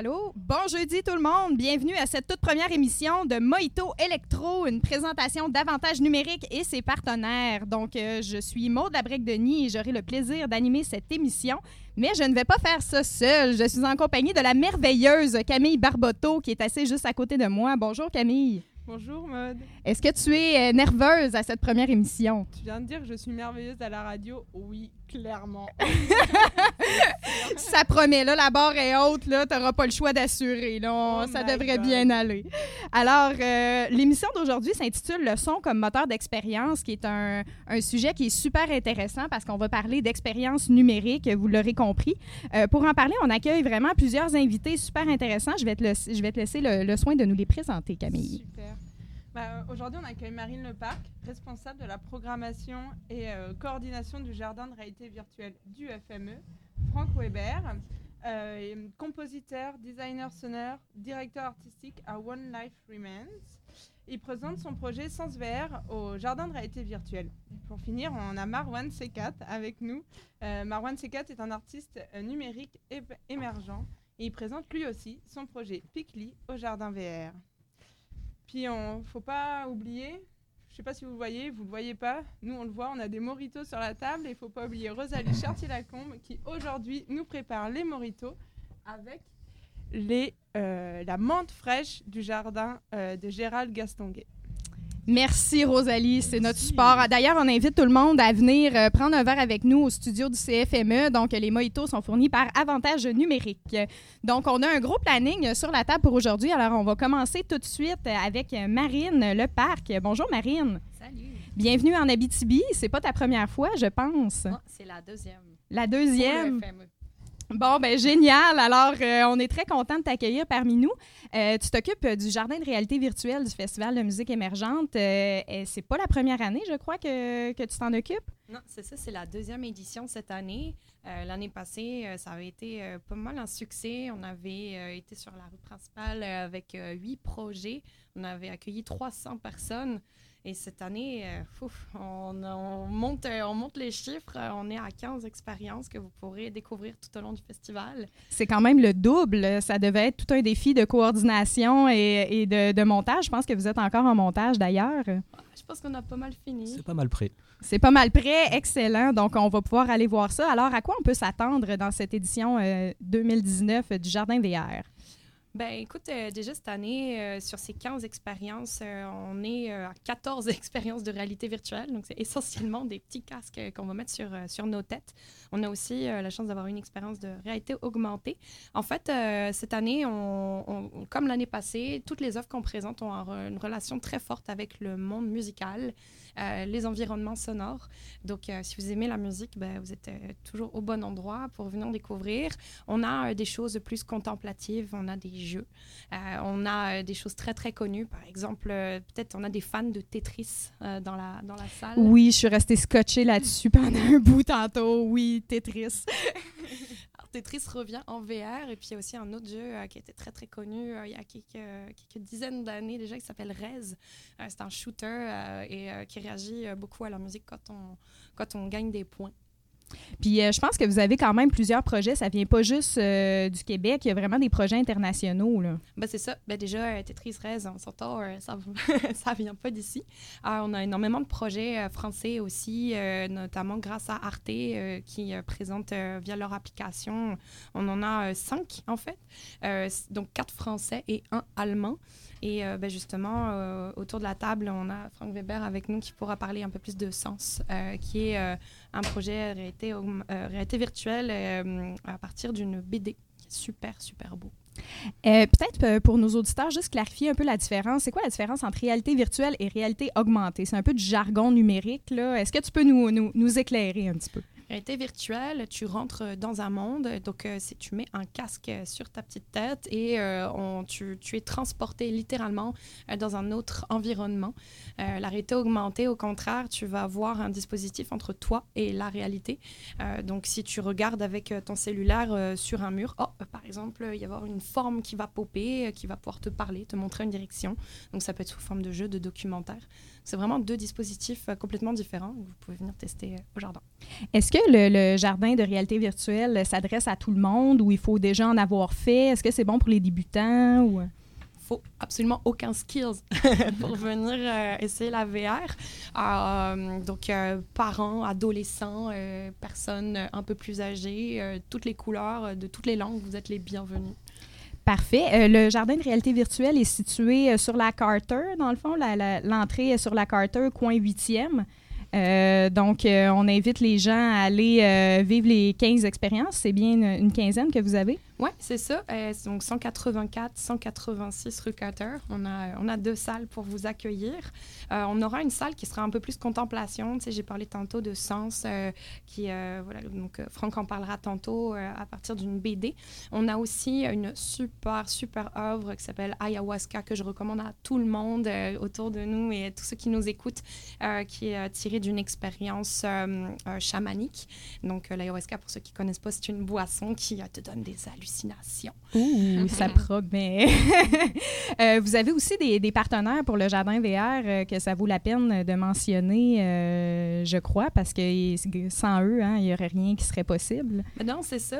allô. Bon jeudi tout le monde. Bienvenue à cette toute première émission de Mojito Electro, une présentation d'avantages numériques et ses partenaires. Donc, euh, je suis Maude Labrec-Denis et j'aurai le plaisir d'animer cette émission. Mais je ne vais pas faire ça seule. Je suis en compagnie de la merveilleuse Camille Barboteau qui est assise juste à côté de moi. Bonjour Camille. Bonjour Maude. Est-ce que tu es euh, nerveuse à cette première émission? Tu viens de dire que je suis merveilleuse à la radio? Oui, clairement. ça promet, là, la barre est haute, là, t'auras pas le choix d'assurer, là, Oh ça devrait God. bien aller. Alors, euh, l'émission d'aujourd'hui s'intitule Le son comme moteur d'expérience, qui est un, un sujet qui est super intéressant parce qu'on va parler d'expérience numérique, vous l'aurez compris. Euh, pour en parler, on accueille vraiment plusieurs invités super intéressants. Je vais te, laisser- je vais te laisser le, le soin de nous les présenter, Camille. Super. Bah, Aujourd'hui, on accueille Marine Leparc, responsable de la programmation et euh, coordination du jardin de réalité virtuelle du FME. Franck Weber, euh, compositeur, designer sonore, directeur artistique à One Life Remains. Il présente son projet Sens VR au jardin de réalité virtuelle. Pour finir, on a Marwan Sekat avec nous. Euh, Marwan Sekat est un artiste numérique émergent et il présente lui aussi son projet Picli au jardin VR. Puis on faut pas oublier, je sais pas si vous le voyez, vous le voyez pas, nous on le voit, on a des moritos sur la table et il faut pas oublier Rosalie Chartier-Lacombe qui aujourd'hui nous prépare les moritos avec euh, la menthe fraîche du jardin euh, de Gérald Gastonguet. Merci Rosalie, c'est notre support. D'ailleurs, on invite tout le monde à venir euh, prendre un verre avec nous au studio du CFME. Donc, les mojitos sont fournis par Avantage Numérique. Donc, on a un gros planning sur la table pour aujourd'hui. Alors, on va commencer tout de suite avec Marine Leparc. Bonjour Marine. Salut. Bienvenue en Abitibi. C'est pas ta première fois, je pense. Moi, c'est la deuxième. La Pour deuxième. le FME. Bon, ben génial. Alors, euh, on est très content de t'accueillir parmi nous. Euh, tu t'occupes euh, du jardin de réalité virtuelle du Festival de musique émergente. C'est pas la première année, je crois, que, que tu t'en occupes? Non, c'est ça, c'est la deuxième édition cette année. L'année passée, ça avait été pas mal un succès. On avait été sur la rue principale avec huit projets. On avait accueilli 300 personnes. Et cette année, euh, fouf, on, on monte, euh, on monte les chiffres. Euh, On est à 15 expériences que vous pourrez découvrir tout au long du festival. C'est quand même le double. Ça devait être tout un défi de coordination et, et de, de montage. Je pense que vous êtes encore en montage d'ailleurs. Je pense qu'on a pas mal fini. C'est pas mal prêt. C'est pas mal prêt, excellent. Donc, on va pouvoir aller voir ça. Alors, à quoi on peut s'attendre dans cette édition euh, 2019 du Jardin VR? Ben, écoute, euh, déjà cette année, euh, sur ces 15 expériences, euh, on est à 14 expériences de réalité virtuelle. Donc, c'est essentiellement des petits casques qu'on va mettre sur, sur nos têtes. On a aussi la chance d'avoir une expérience de réalité augmentée. En fait, cette année, comme l'année passée, toutes les offres qu'on présente ont une relation très forte avec le monde musical, euh, les environnements sonores. Donc, euh, si vous aimez la musique, ben, vous êtes euh, toujours au bon endroit pour venir découvrir. On a des choses plus contemplatives, on a des jeux, on a des choses très très connues. Par exemple, peut-être on a des fans de Tetris dans, la, dans la salle. Oui, je suis restée scotchée là-dessus pendant un bout tantôt. Oui, Tetris. Tetris revient en VR et puis aussi un autre jeu euh, qui été très très connu euh, il y a quelques, dizaines d'années déjà qui s'appelle Rez. Euh, c'est un shooter et qui réagit beaucoup à la musique quand on gagne des points. Puis euh, je pense que vous avez quand même plusieurs projets. Ça vient pas juste euh, du Québec. Il y a vraiment des projets internationaux. Là. Ben, c'est ça. Ben, déjà, euh, Tetris Rez, on s'entend, ça ça vient pas d'ici. On a énormément de projets français aussi, notamment grâce à Arte qui présente via leur application. On en a cinq, en fait. Donc, quatre français et un allemand. Et euh, ben, justement, euh, autour de la table, on a Franck Weber avec nous qui pourra parler un peu plus de Sens, euh, qui est un projet réalité, réalité virtuelle à partir d'une BD super, super beau. Peut-être pour nos auditeurs, juste clarifier un peu la différence. C'est quoi la différence entre réalité virtuelle et réalité augmentée? C'est un peu du jargon numérique. Est-ce que tu peux nous, nous, nous éclairer un petit peu? Réalité virtuelle, tu rentres dans un monde, donc euh, c'est- tu mets un casque sur ta petite tête et euh, on- tu, es transporté littéralement euh, dans un autre environnement. Euh, la réalité augmentée, au contraire, tu vas avoir un dispositif entre toi et la réalité. Euh, donc si tu regardes avec euh, ton cellulaire euh, sur un mur, euh, par exemple, il va y avoir une forme qui va popper, euh, qui va pouvoir te parler, te montrer une direction. Donc ça peut être sous forme de jeu, de documentaire. C'est vraiment deux dispositifs euh, complètement différents que vous pouvez venir tester euh, au jardin. Est-ce que le, le jardin de réalité virtuelle s'adresse à tout le monde ou il faut déjà en avoir fait? Est-ce que c'est bon pour les débutants? Ou... faut absolument aucun skills pour venir euh, essayer la VR. Euh, donc, euh, parents, adolescents, euh, personnes un peu plus âgées, euh, toutes les couleurs, euh, de toutes les langues, vous êtes les bienvenus. Parfait. Euh, le jardin de réalité virtuelle est situé euh, sur la Carter, dans le fond. L'entrée est sur la Carter, coin 8e. Euh, donc, on invite les gens à aller vivre les 15 expériences. C'est bien une quinzaine que vous avez? Oui, c'est ça. Euh, donc 184, 186 rue Carter. On a, on a deux salles pour vous accueillir. Euh, on aura une salle qui sera un peu plus contemplation. Tu sais, j'ai parlé tantôt de Sens, euh, qui, voilà, donc Franck en parlera tantôt à partir d'une BD. On a aussi une super, super œuvre qui s'appelle Ayahuasca, que je recommande à tout le monde autour de nous et à tous ceux qui nous écoutent, qui est tirée d'une expérience chamanique. Donc, l'ayahuasca, pour ceux qui ne connaissent pas, c'est une boisson qui te donne des hallucinations. Ouh, ça promet. Euh, vous avez aussi des, des partenaires pour le jardin VR euh, que ça vaut la peine de mentionner, euh, je crois, parce que sans eux, hein, il n'y aurait rien qui serait possible. Ben non, c'est ça.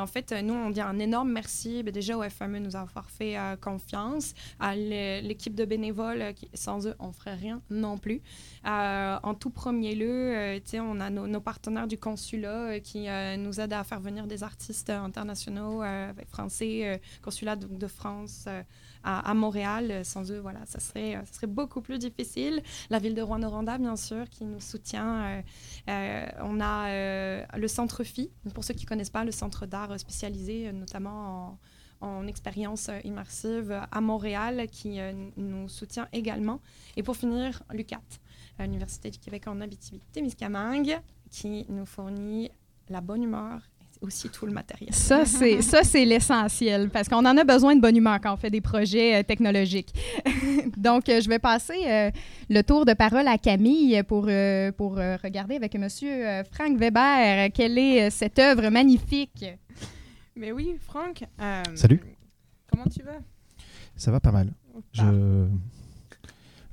En fait, nous, on dit un énorme merci ben, déjà au FME de nous avoir fait confiance, à l'é- l'équipe de bénévoles, qui, sans eux, on ne ferait rien non plus. En tout premier lieu, on a nos, nos partenaires du consulat qui nous aident à faire venir des artistes internationaux, français, euh, consulat de, de France euh, à, Montréal. Euh, Sans eux, voilà, ça serait, euh, ça serait beaucoup plus difficile. La ville de Rouen-Noranda, bien sûr, qui nous soutient. euh, euh, on a euh, le Centre Phi, pour ceux qui ne connaissent pas, le centre d'art spécialisé, euh, notamment en, en expérience euh, immersive euh, à Montréal, qui euh, nous soutient également. Et pour finir, l'UCAT, l'Université du Québec en Abitibi-Témiscamingue, qui nous fournit la bonne humeur aussi tout le matériel. Ça, c'est ça, c'est l'essentiel, parce qu'on en a besoin de bonne humeur quand on fait des projets euh, technologiques. Donc, euh, je vais passer euh, le tour de parole à Camille pour, euh, pour euh, regarder avec Monsieur euh, Frank Weber quelle est euh, cette œuvre magnifique? Mais oui, Franck. euh, Salut. Comment tu vas? Ça va pas mal. Je...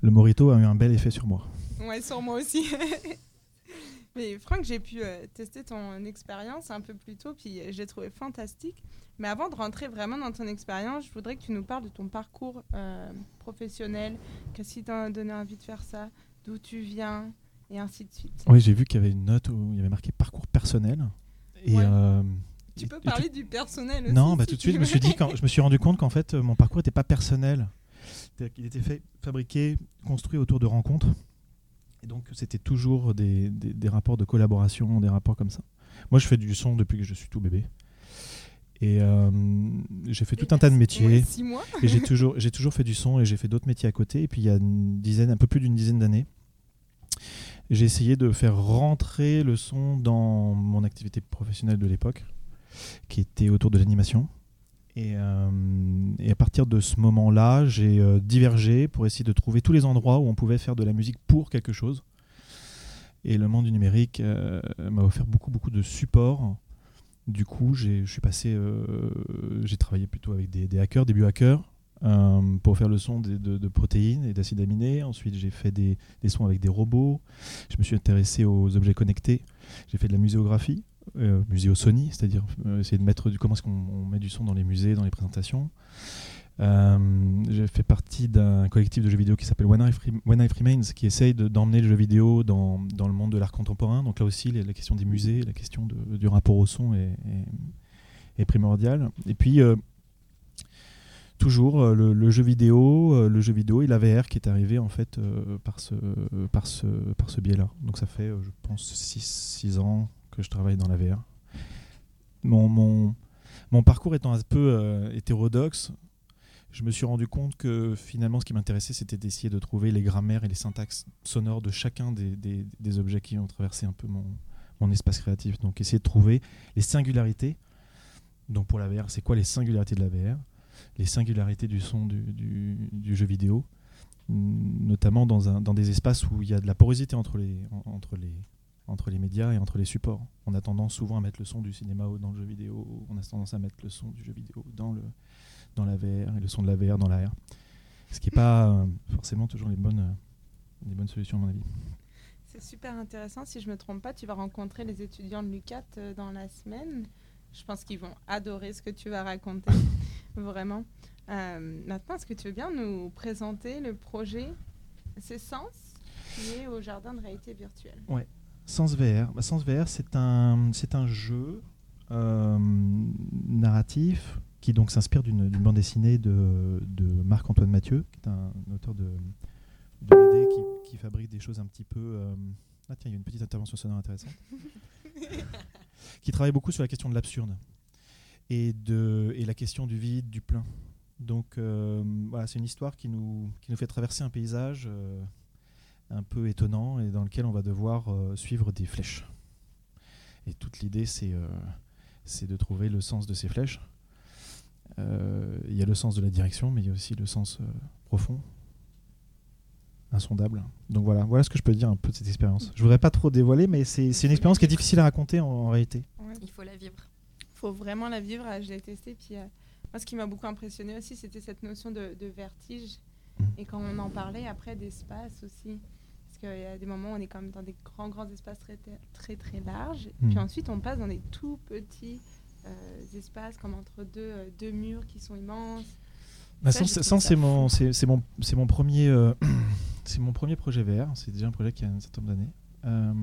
Le Morito a eu un bel effet sur moi. Ouais, sur moi aussi. Mais Franck, j'ai pu euh, tester ton expérience un peu plus tôt, puis euh, je l'ai trouvé fantastique. Mais avant de rentrer vraiment dans ton expérience, je voudrais que tu nous parles de ton parcours euh, professionnel. Qu'est-ce qui t'a donné envie de faire ça D'où tu viens Et ainsi de suite. Oui, j'ai vu qu'il y avait une note où il y avait marqué parcours personnel. Et, Ouais. euh, Tu et- peux parler du personnel aussi. Non, bah, si tout de suite, je me suis dit, quand, je me suis rendu compte qu'en fait, mon parcours n'était pas personnel. Qu'il était fait, fabriqué, construit autour de rencontres. Et donc, c'était toujours des, des- des rapports de collaboration, des rapports comme ça. Moi, je fais du son depuis que je suis tout bébé. Et euh, j'ai fait tout un tas de métiers. Six mois. Et j'ai toujours, j'ai toujours fait du son et j'ai fait d'autres métiers à côté. Et puis il y a une dizaine, un peu plus d'une dizaine d'années, j'ai essayé de faire rentrer le son dans mon activité professionnelle de l'époque, qui était autour de l'animation. Et, euh, et à partir de ce moment-là, j'ai euh, divergé pour essayer de trouver tous les endroits où on pouvait faire de la musique pour quelque chose. Et le monde du numérique euh, m'a offert beaucoup, beaucoup de support. Du coup, j'ai- travaillé plutôt avec des, hackers, des biohackers, pour faire le son de, protéines et d'acides aminés. Ensuite, j'ai fait des sons avec des robots. Je me suis intéressé aux objets connectés. J'ai fait de la muséographie, euh, muséosony, c'est-à-dire euh, essayer de mettre du, comment est-ce qu'on on met du son dans les musées, dans les présentations. Euh, j'ai fait partie d'un collectif de jeux vidéo qui s'appelle When When Life Remains, qui essaye de- d'emmener le jeu vidéo dans, dans le monde de l'art contemporain. Donc là aussi, la question des musées, la question du rapport au son est, primordiale. Et puis, euh, toujours le, jeu vidéo, le jeu vidéo et la VR qui est arrivé en fait par ce, par ce, par ce biais-là. Donc ça fait, je pense, 6 ans que je travaille dans la VR. Mon, parcours étant un peu euh, hétérodoxe, je me suis rendu compte que finalement ce qui m'intéressait c'était d'essayer de trouver les grammaires et les syntaxes sonores de chacun des, objets qui ont traversé un peu mon, espace créatif. Donc essayer de trouver les singularités. Donc pour la VR, c'est quoi les singularités de la VR Les singularités du son du, jeu vidéo, mm, notamment dans, des espaces où il y a de la porosité entre, les, entre les médias et entre les supports. On a tendance souvent à mettre le son du cinéma dans le jeu vidéo, on a tendance à mettre le son du jeu vidéo dans, le, dans la VR et le son de la VR dans la R. Ce qui n'est pas euh, forcément toujours les bonnes, euh, les bonnes solutions à mon avis. C'est super intéressant. Si je ne me trompe pas, tu vas rencontrer les étudiants de l'UCAT euh, dans la semaine. Je pense qu'ils vont adorer ce que tu vas raconter, vraiment. Euh, maintenant, est-ce que tu veux bien nous présenter le projet? Sens qui est au Jardin de réalité virtuelle Ouais. Sens VR. Bah, Sens VR, c'est un, c'est un jeu euh, narratif qui donc s'inspire d'une, bande dessinée de, de Marc-Antoine Mathieu, qui est un auteur de, de BD qui, qui fabrique des choses un petit peu. euh, Ah tiens, il y a une petite intervention sonore intéressante. qui travaille beaucoup sur la question de l'absurde et, de, et la question du vide, du plein. Donc euh, voilà, c'est une histoire qui nous, qui nous fait traverser un paysage euh, un peu étonnant et dans lequel on va devoir euh, suivre des flèches. Et toute l'idée, c'est euh, c'est de trouver le sens de ces flèches. Euh, Il y a le sens de la direction, mais il y a aussi le sens euh, profond, insondable. Donc voilà, voilà ce que je peux dire un peu de cette expérience. Je voudrais pas trop dévoiler, mais c'est c'est une expérience qui est difficile à raconter en, en réalité. Ouais. Il faut la vivre. faut vraiment la vivre. Je l'ai testé. Puis, euh, moi, ce qui m'a beaucoup impressionné aussi, c'était cette notion de, de vertige. Mhm. Et quand on en parlait après d'espace aussi. Qu'il y a des moments où on est quand même dans des grands, grands espaces très, très, très larges. Mhm. Puis ensuite, on passe dans des tout petits euh, espaces, comme entre deux, euh, deux murs qui sont immenses. Bah, Ça, ça c'est mon, fou. c'est c'est mon, c'est mon premier, euh, c'est mon premier projet VR. C'est déjà un projet qui a un certain nombre d'années. Euh,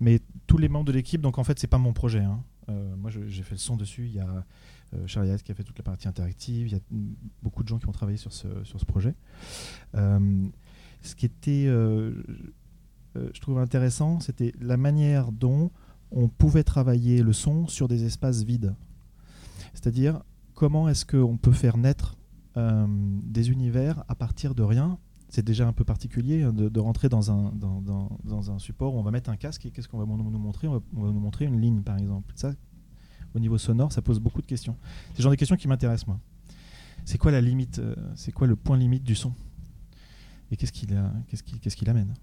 mais tous les membres de l'équipe, donc en fait, c'est pas mon projet. hein. Moi, je- j'ai fait le son dessus. Il y a Chariat qui a fait toute la partie interactive. Il y a mm, beaucoup de gens qui ont travaillé sur ce, sur ce projet. Ce qui était, euh, euh, je trouve intéressant, c'était la manière dont on pouvait travailler le son sur des espaces vides. C'est-à-dire comment est-ce qu'on peut faire naître euh, des univers à partir de rien? C'est déjà un peu particulier hein, de, rentrer dans un, dans, dans- un support où on va mettre un casque et qu'est-ce qu'on va nous montrer? On va, nous montrer une ligne par exemple. Ça, au niveau sonore, ça pose beaucoup de questions. C'est le genre de questions qui m'intéressent moi. C'est quoi la limite C'est quoi le point limite du son? Et qu'est-ce qu'il a- qu'est-ce qu'il qu'est-ce qu'il amène?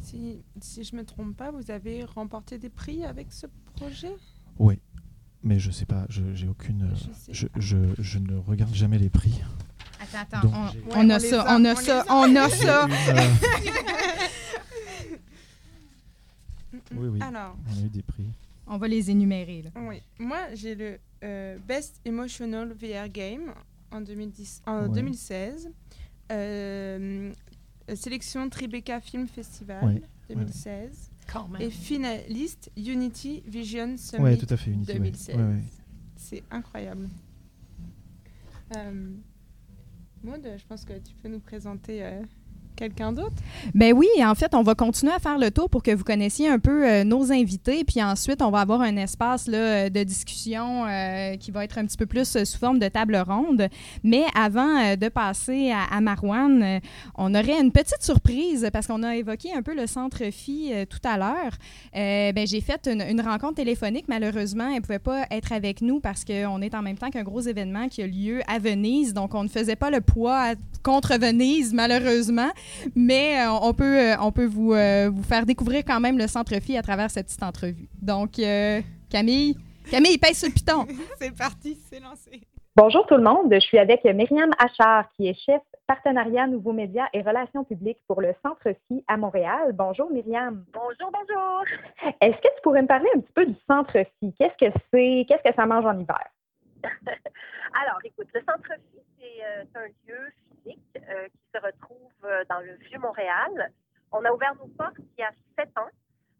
Si, si je ne me trompe pas, vous avez remporté des prix avec ce projet? Oui, mais je sais pas, je- j'ai aucune. euh, Je sais Je, pas. je- je ne regarde jamais les prix. Attends, attends. Donc, on, a ça, a, on a ça, on a ça. Euh. Oui, oui. Alors, on a eu des prix. On va les énumérer. Là. oui. Moi, j'ai le euh, Best Emotional VR Game en, 2010, en Ouais. 2016. Euh, sélection Tribeca Film Festival Ouais, 2016. Quand même. Et finaliste Unity Vision Summit Ouais, tout à fait, Unity. ouais. 2016. Ouais, ouais. C'est incroyable. Euh, Maud, je pense que tu peux nous présenter euh, quelqu'un d'autre? Ben oui, en fait, on va continuer à faire le tour pour que vous connaissiez un peu euh, nos invités, puis ensuite, on va avoir un espace là, de discussion euh, qui va être un petit peu plus euh, sous forme de table ronde. Mais avant euh, de passer à, Marouane, euh, on aurait une petite surprise parce qu'on a évoqué un peu le centre Phi euh, tout à l'heure. Euh, ben, j'ai fait une, une rencontre téléphonique. Malheureusement, elle ne pouvait pas être avec nous parce qu'on est en même temps qu'un gros événement qui a lieu à Venise. Donc, on ne faisait pas le poids contre Venise, malheureusement. Mais euh, on peut, euh, on peut vous, euh, vous faire découvrir quand même le centre Phi à travers cette petite entrevue. Donc, euh, Camille, Camille, pèse sur le piton. C'est parti, c'est lancé. Bonjour tout le monde, je suis avec Myriam Achard, qui est chef partenariat nouveaux médias et relations publiques pour le Centre Phi à Montréal. Bonjour Myriam. Bonjour, bonjour. Est-ce que tu pourrais me parler un petit peu du Centre Phi? Qu'est-ce que c'est? Qu'est-ce que ça mange en hiver? Alors, écoute, le Centre Phi, c'est euh, c'est un lieu euh, qui se retrouve euh, dans le Vieux-Montréal. On a ouvert nos portes il y a sept ans,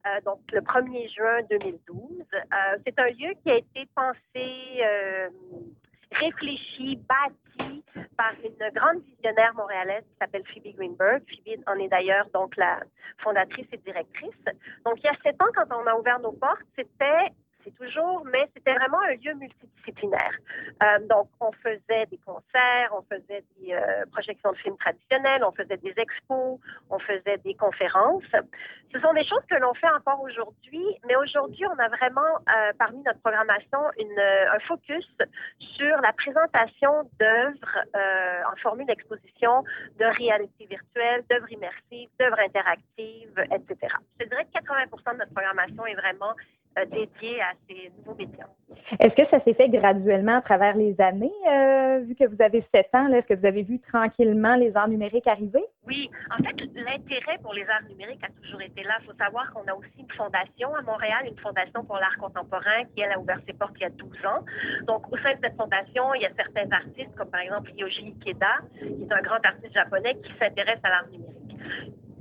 euh, donc le 1er juin 2012. Euh, c'est un lieu qui a été pensé, réfléchi, bâti par une grande visionnaire montréalaise qui s'appelle Phoebe Greenberg. Phoebe en est d'ailleurs donc la fondatrice et directrice. Donc, il y a sept ans, quand on a ouvert nos portes, c'était c'est toujours, mais c'était vraiment un lieu multidisciplinaire. Euh, donc, on faisait des concerts, on faisait des euh, projections de films traditionnels, on faisait des expos, on faisait des conférences. Ce sont des choses que l'on fait encore aujourd'hui, mais aujourd'hui, on a vraiment, euh, parmi notre programmation, une, un focus sur la présentation d'œuvres en formule d'exposition, de réalité virtuelle, d'œuvres immersives, d'œuvres interactives, etc. Je dirais que 80 de notre programmation est vraiment euh, dédiée à ces nouveaux médias. Est-ce que ça s'est fait graduellement à travers les années, euh, vu que vous avez sept ans? là, Est-ce que vous avez vu tranquillement les arts numériques arriver? Oui, en fait, l'intérêt pour les arts numériques a toujours été là. Il faut savoir qu'on a aussi une fondation à Montréal, une fondation pour l'art contemporain qui, elle, a ouvert ses portes il y a 12 ans. Donc, au sein de cette fondation, il y a certains artistes, comme par exemple Yoji Ikeda, qui est un grand artiste japonais qui s'intéresse à l'art numérique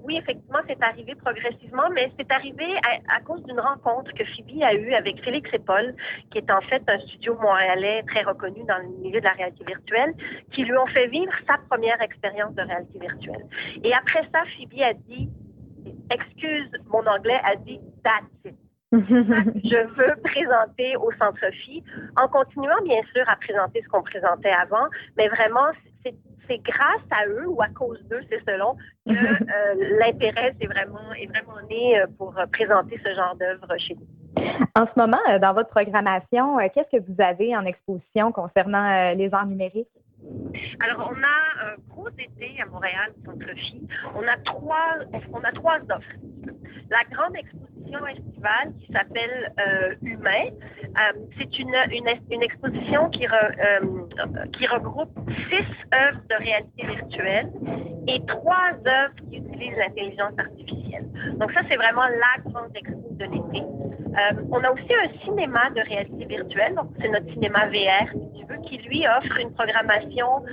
oui, effectivement, c'est arrivé progressivement, mais c'est arrivé à, cause d'une rencontre que Phoebe a eue avec Félix et Paul, qui est en fait un studio montréalais très reconnu dans le milieu de la réalité virtuelle, qui lui ont fait vivre sa première expérience de réalité virtuelle. Et après ça, Phoebe a dit, excuse mon anglais, a dit, that's it. je veux présenter au Centre Phi, en continuant bien sûr à présenter ce qu'on présentait avant, mais vraiment, c'est grâce à eux ou à cause d'eux, c'est selon, que euh, l'intérêt est vraiment, est vraiment né euh, pour présenter ce genre d'œuvre chez nous. En ce moment, euh, dans votre programmation, qu'est-ce que vous avez en exposition concernant les arts numériques? Alors, on a un gros été à Montréal, Centre Phi. On a trois, on a trois offres. La grande exposition estivale qui s'appelle euh, Humain, euh, c'est une, exposition qui, euh, qui regroupe six œuvres de réalité virtuelle et trois œuvres qui utilisent l'intelligence artificielle. Donc ça, c'est vraiment la grande expo de l'été. on a aussi un cinéma de réalité virtuelle, donc c'est notre cinéma VR, si tu veux, qui lui offre une programmation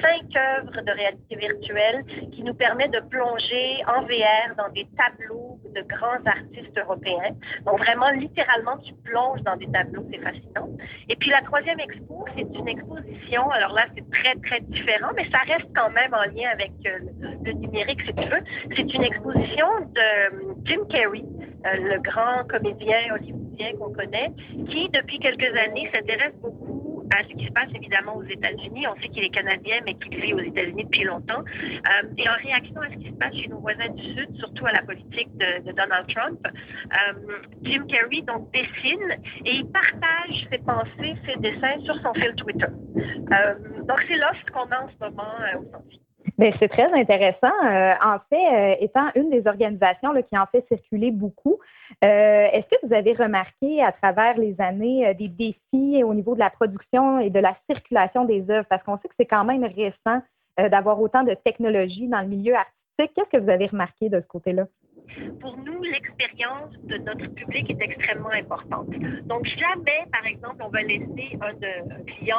cinq œuvres de réalité virtuelle qui nous permet de plonger en VR dans des tableaux de grands artistes européens. Donc vraiment, littéralement, tu plonges dans des tableaux, c'est fascinant. Et puis la troisième expo, c'est une exposition, alors là, c'est très, très différent, mais ça reste quand même en lien avec euh, le, numérique, si tu veux. C'est une exposition de euh, Jim Carrey, euh, le grand comédien hollywoodien qu'on connaît, qui, depuis quelques années, s'intéresse beaucoup à ce qui se passe évidemment aux États-Unis. On sait qu'il est canadien, mais qu'il vit aux États-Unis depuis longtemps. Euh, et en réaction à ce qui se passe chez nos voisins du Sud, surtout à la politique de, Donald Trump, euh, Jim Carrey donc dessine et il partage ses pensées, ses dessins sur son fil Twitter. Euh, donc c'est l'offre qu'on a en ce moment au Bien, c'est très intéressant. en fait, étant une des organisations qui en fait circuler beaucoup, euh, est-ce que vous avez remarqué à travers les années euh, des défis au niveau de la production et de la circulation des œuvres? Parce qu'on sait que c'est quand même récent euh, d'avoir autant de technologies dans le milieu artistique. Qu'est-ce que vous avez remarqué de ce côté-là? Pour nous, l'expérience de notre public est extrêmement importante. Donc, jamais, par exemple, on va laisser un, client,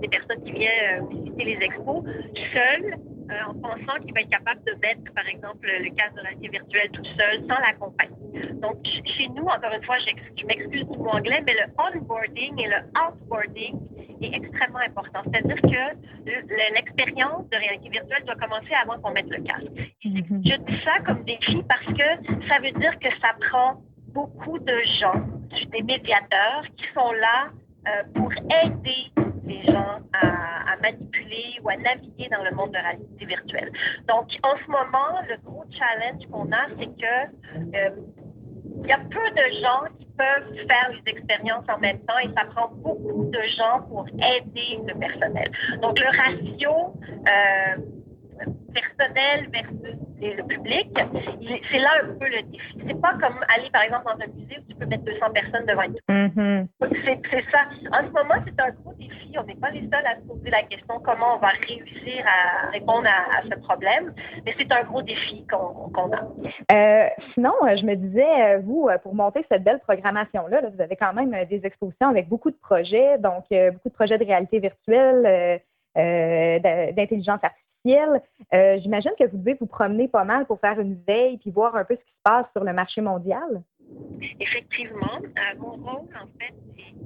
des, personnes qui viennent visiter les expos, seul euh, en pensant qu'il va être capable de mettre, par exemple, le casque de réalité virtuelle tout seul, sans la compagnie. Donc, chez nous, encore une fois, je m'excuse du mot anglais, mais le onboarding et le outboarding est extrêmement important. C'est-à-dire que l'expérience de réalité virtuelle doit commencer avant qu'on mette le casque. Mm-hmm. Je dis ça comme défi parce que ça veut dire que ça prend beaucoup de gens, des médiateurs qui sont là euh, pour aider les gens à, manipuler ou à naviguer dans le monde de la réalité virtuelle. Donc, en ce moment, le gros challenge qu'on a, c'est que euh, y a peu de gens qui peuvent faire les expériences en même temps et ça prend beaucoup de gens pour aider le personnel. Donc, le ratio euh, personnel versus le public, c'est là un peu le défi. C'est pas comme aller, par exemple, dans un musée où tu peux mettre 200 personnes devant une mm C'est ça. En ce moment, c'est un gros défi. On n'est pas les seuls à se poser la question comment on va réussir à répondre à, ce problème, mais c'est un gros défi qu'on a. Euh, sinon, euh, je me disais, euh, vous, pour monter cette belle programmation-là, vous avez quand même des expositions avec beaucoup de projets, donc beaucoup de projets de réalité virtuelle, d'intelligence artificielle euh, j'imagine que vous devez vous promener pas mal pour faire une veille puis voir un peu ce qui se passe sur le marché mondial. Effectivement. Euh, mon rôle, en fait,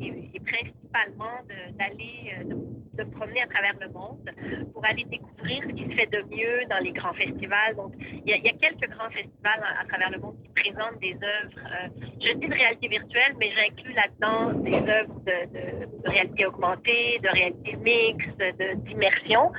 est, principalement d'aller, euh, de, promener à travers le monde pour aller découvrir ce qui se fait de mieux dans les grands festivals. Donc, il y a, quelques grands festivals à, travers le monde qui présentent des œuvres, euh, je dis de réalité virtuelle, mais j'inclus là-dedans des œuvres de, réalité augmentée, de réalité mixte, d'immersion.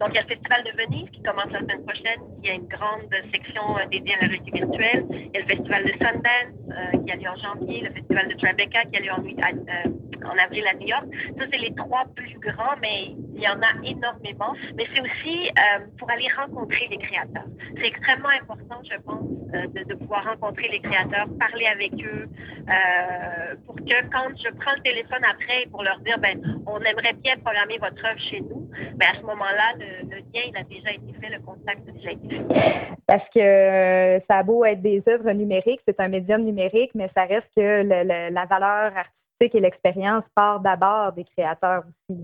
donc, il y a le Festival de Venise qui commence la semaine prochaine, qui a une grande section dédiée à la réalité virtuelle. Il y a le Festival de Sundance euh, qui a lieu en janvier, le festival de Tribeca qui a lieu en, avril à New York. Ça, c'est les trois plus grands, mais il y en a énormément. Mais c'est aussi euh, pour aller rencontrer les créateurs. C'est extrêmement important, je pense, euh, de, pouvoir rencontrer les créateurs, parler avec eux, pour que quand je prends le téléphone après pour leur dire, ben, on aimerait bien programmer votre œuvre chez nous, ben, à ce moment-là, le, lien il a déjà été fait, le contact a déjà été fait. Parce que ça a beau être des œuvres numériques, c'est un numérique, mais ça reste que le, la valeur artistique et l'expérience part d'abord des créateurs aussi.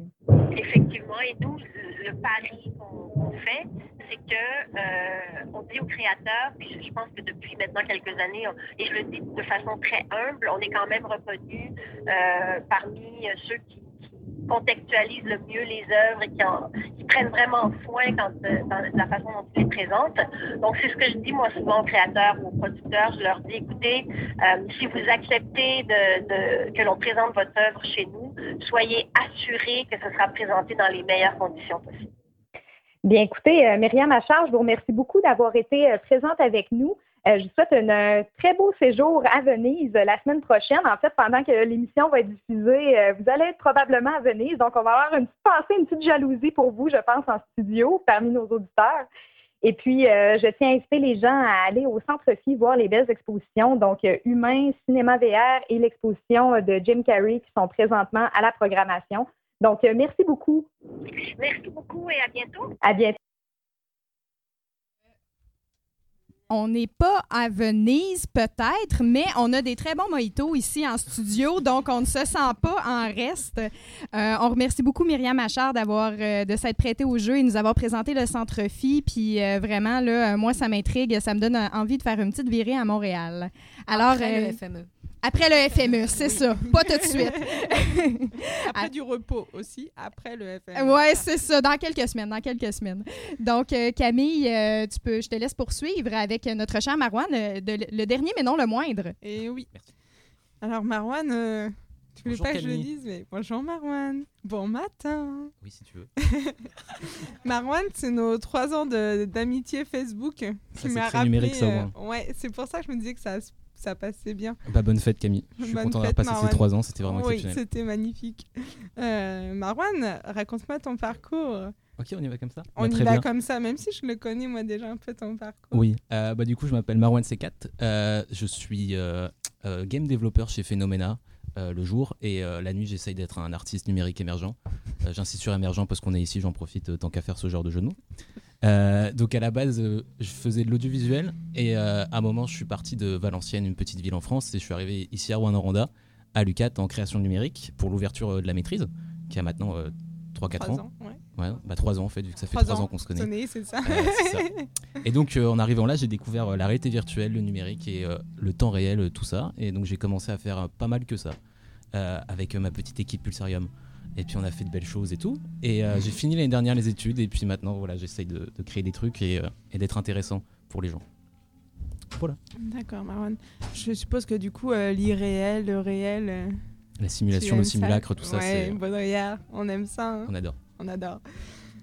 Effectivement, et nous, le pari qu'on qu fait, c'est que euh, on dit aux créateurs, puis je pense que depuis maintenant quelques années, on, et je le dis de façon très humble, on est quand même reconnu euh, parmi ceux qui, contextualisent le mieux les œuvres et qui, en, qui prennent vraiment soin quand, euh, dans la façon dont ils les présentent. Donc c'est ce que je dis moi souvent aux créateurs ou aux producteurs, je leur dis écoutez, euh, si vous acceptez que l'on présente votre œuvre chez nous, soyez assurés que ce sera présenté dans les meilleures conditions possibles. Bien, écoutez, euh, Myriam Achard, je vous remercie beaucoup d'avoir été présente avec nous. Euh, je vous souhaite un euh, très beau séjour à Venise euh, la semaine prochaine. En fait, pendant que l'émission va être diffusée, euh, vous allez être probablement à Venise. Donc, on va avoir une petite pensée, une petite jalousie pour vous, je pense, en studio, parmi nos auditeurs. Et puis, euh, je tiens à inviter les gens à aller au Centre Phi voir les belles expositions, donc Humain, Cinéma VR et l'exposition de Jim Carrey qui sont présentement à la programmation. Donc, merci beaucoup. Merci beaucoup et à bientôt. À bientôt. On n'est pas à Venise, peut-être, mais on a des très bons mojitos ici en studio, donc on ne se sent pas en reste. Euh, on remercie beaucoup Myriam Achard d'avoir euh, de s'être prêtée au jeu et nous avoir présenté le Centre Phi. Puis euh, vraiment, là, moi, ça m'intrigue, ça me donne envie de faire une petite virée à Montréal. Alors, Après le FME. Après le FME, c'est ça. Pas tout de suite. après du repos aussi, après le FME. Oui, c'est ça. Dans quelques semaines, dans quelques semaines. Donc, euh, Camille, euh, tu peux, je te laisse poursuivre avec notre cher Marouane, euh, de, le dernier mais non le moindre. Et oui. Merci. Alors, Marouane, euh, tu voulais pas que je le dise, mais bonjour Marouane. Bon matin. Oui, si tu veux. Marouane, c'est nos trois ans de- d'amitié Facebook qui c'est m'a très rappelé. numérique, ça, euh, moins. ouais, c'est pour ça que je me disais que ça, ça passait bien. Bah, bonne fête, Camille. Je suis Bonne content d'avoir passé Marwan. ces trois ans, c'était vraiment oui, exceptionnel. c'était magnifique. Euh, Marouane, raconte-moi ton parcours. Ok, on y va comme ça On Bah, y va bien. comme ça, même si je le connais moi déjà un peu ton parcours. Oui, euh, bah, du coup, je m'appelle Marwan C4. Euh, je suis euh, game developer chez Phenomena euh, le jour et euh, la nuit, j'essaye d'être un artiste numérique émergent. Euh, J'insiste sur émergent parce qu'on est ici, j'en profite tant qu'à faire ce genre de jeu de mots. Euh, donc à la base, euh, je faisais de l'audiovisuel et euh, à un moment, je suis parti de Valenciennes, une petite ville en France, et je suis arrivé ici à Rwanda, à l'UCAT en création numérique pour l'ouverture de la maîtrise, qui a maintenant euh, 3-4 Trois ans. ans, ouais. Ouais, bah 3 ans en fait, vu que ça fait Trois 3 ans, ans qu'on se connaît. C'est ça. C'est ça. Et donc en arrivant là, j'ai découvert la réalité virtuelle, le numérique et le temps réel, tout ça. Et donc j'ai commencé à faire pas mal que ça avec ma petite équipe Pulsarium. Et puis on a fait de belles choses et tout. Et euh, j'ai fini l'année dernière les études et puis maintenant voilà, j'essaye de, de créer des trucs et, euh, et d'être intéressant pour les gens. Voilà. D'accord, Marwan. Je suppose que du coup, euh, l'irréel, le réel. La simulation, le ça simulacre, tout ça, Ouais, bonne regard. On aime ça. hein. on adore. On adore.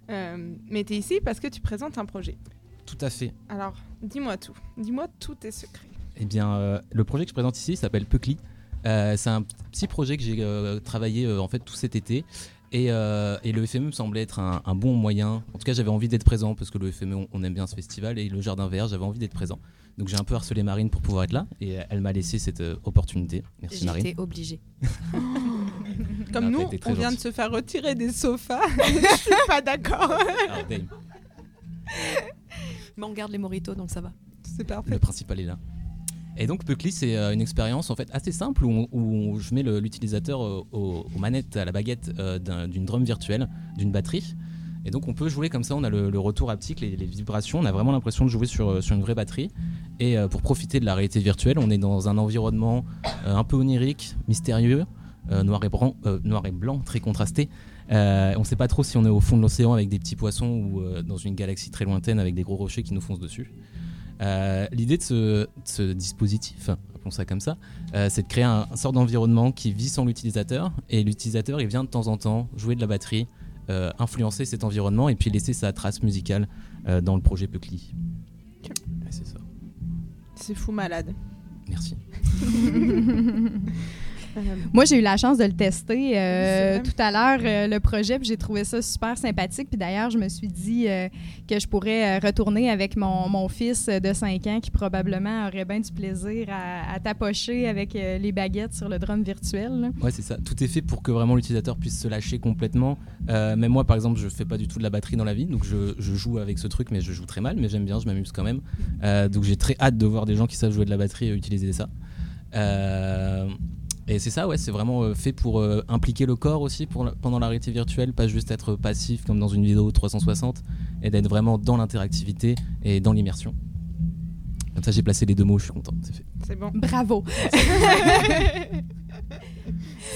Mais tu es ici parce que tu présentes un projet. Tout à fait. Alors, dis-moi tout. Dis-moi tous tes secrets. Eh bien, le projet que je présente ici s'appelle Puckly. Euh, c'est un petit projet que j'ai euh, travaillé euh, en fait tout cet été. Et, euh, et le FME me semblait être un, un bon moyen. En tout cas, j'avais envie d'être présent parce que le FME, on, on aime bien ce festival. Et le Jardin Vert, j'avais envie d'être présent. Donc j'ai un peu harcelé Marine pour pouvoir être là. Et elle m'a laissé cette euh, opportunité. Merci Marine. J'étais obligée. Comme Ah, nous, on vient de se faire retirer des sofas. Je suis pas d'accord. Dame, Mais on garde les moritos, donc ça va. C'est parfait. le principal est là. Et donc Puckly, c'est euh, une expérience en fait assez simple où, je mets l'utilisateur euh, aux, manettes, à la baguette euh, d'un- d'une drum virtuelle, d'une batterie. Et donc on peut jouer comme ça, on a le, retour haptique, les, vibrations, on a vraiment l'impression de jouer sur, une vraie batterie. Et pour profiter de la réalité virtuelle, on est dans un environnement un peu onirique, mystérieux, noir, et blanc, très contrasté. On ne sait pas trop si on est au fond de l'océan avec des petits poissons ou dans une galaxie très lointaine avec des gros rochers qui nous foncent dessus. Euh, L'idée de ce, de ce dispositif, appelons ça comme ça, euh, c'est de créer un, un sort d'environnement qui vit sans l'utilisateur et l'utilisateur il vient de temps en temps jouer de la batterie, euh, influencer cet environnement et puis laisser sa trace musicale euh, dans le projet Puckly. Ok. Ouais, c'est ça. C'est fou malade. Merci. Moi, j'ai eu la chance de le tester euh, Oui, tout à l'heure, euh, le projet, puis j'ai trouvé ça super sympathique. Puis d'ailleurs, je me suis dit euh, que je pourrais euh, retourner avec mon, mon fils de 5 ans qui probablement aurait bien du plaisir à, à tapocher avec euh, les baguettes sur le drum virtuel. Ouais, c'est ça. Tout est fait pour que vraiment l'utilisateur puisse se lâcher complètement. Euh, même moi, par exemple, je fais pas du tout de la batterie dans la vie, donc je, je joue avec ce truc, mais je joue très mal, mais j'aime bien, je m'amuse quand même. Euh, donc j'ai très hâte de voir des gens qui savent jouer de la batterie et utiliser ça. Euh, et c'est ça, ouais, c'est vraiment euh, fait pour euh, impliquer le corps aussi pour la- pendant la réalité virtuelle, pas juste être passif comme dans une vidéo 360, et d'être vraiment dans l'interactivité et dans l'immersion. Comme ça, j'ai placé les deux mots, je suis content, c'est fait. C'est bon. Bravo.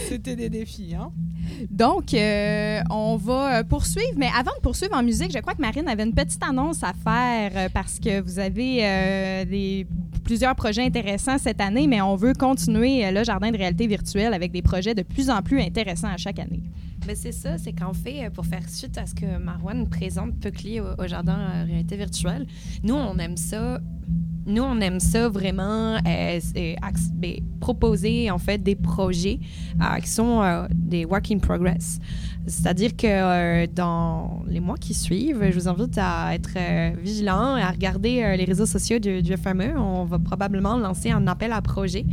C'était des défis, hein. Donc, euh, on va poursuivre. Mais avant de poursuivre en musique, je crois que Marine avait une petite annonce à faire parce que vous avez euh, des, plusieurs projets intéressants cette année, mais on veut continuer euh, le jardin de réalité virtuelle avec des projets de plus en plus intéressants à chaque année. Ben, c'est ça, c'est qu'en fait, euh, pour faire suite à ce que Marwan présente Puckly au, au jardin euh, réalité virtuelle, nous, on aime ça. Nous, on aime ça vraiment ben, proposer en fait des projets qui sont des work in progress. C'est-à-dire que euh, dans les mois qui suivent, je vous invite à être euh, vigilant et à regarder euh, les réseaux sociaux du, FME. On va probablement lancer un appel à projet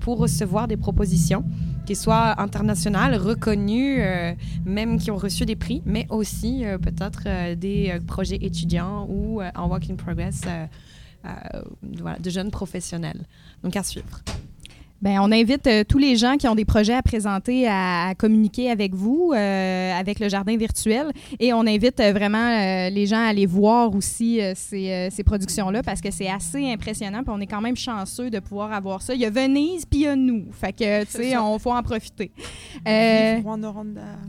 pour recevoir des propositions qui soient internationales, reconnues, même qui ont reçu des prix, mais aussi peut-être des projets étudiants ou en work in progress de jeunes professionnels. Donc à suivre. Ben, on invite euh, tous les gens qui ont des projets à présenter à, à communiquer avec vous, euh, avec le jardin virtuel. Et on invite euh, vraiment les gens à aller voir aussi ces, ces productions-là parce que c'est assez impressionnant. Puis on est quand même chanceux de pouvoir avoir ça. Il y a Venise, puis il y a nous. Fait que, tu sais, on faut en profiter. Vive Rwanda.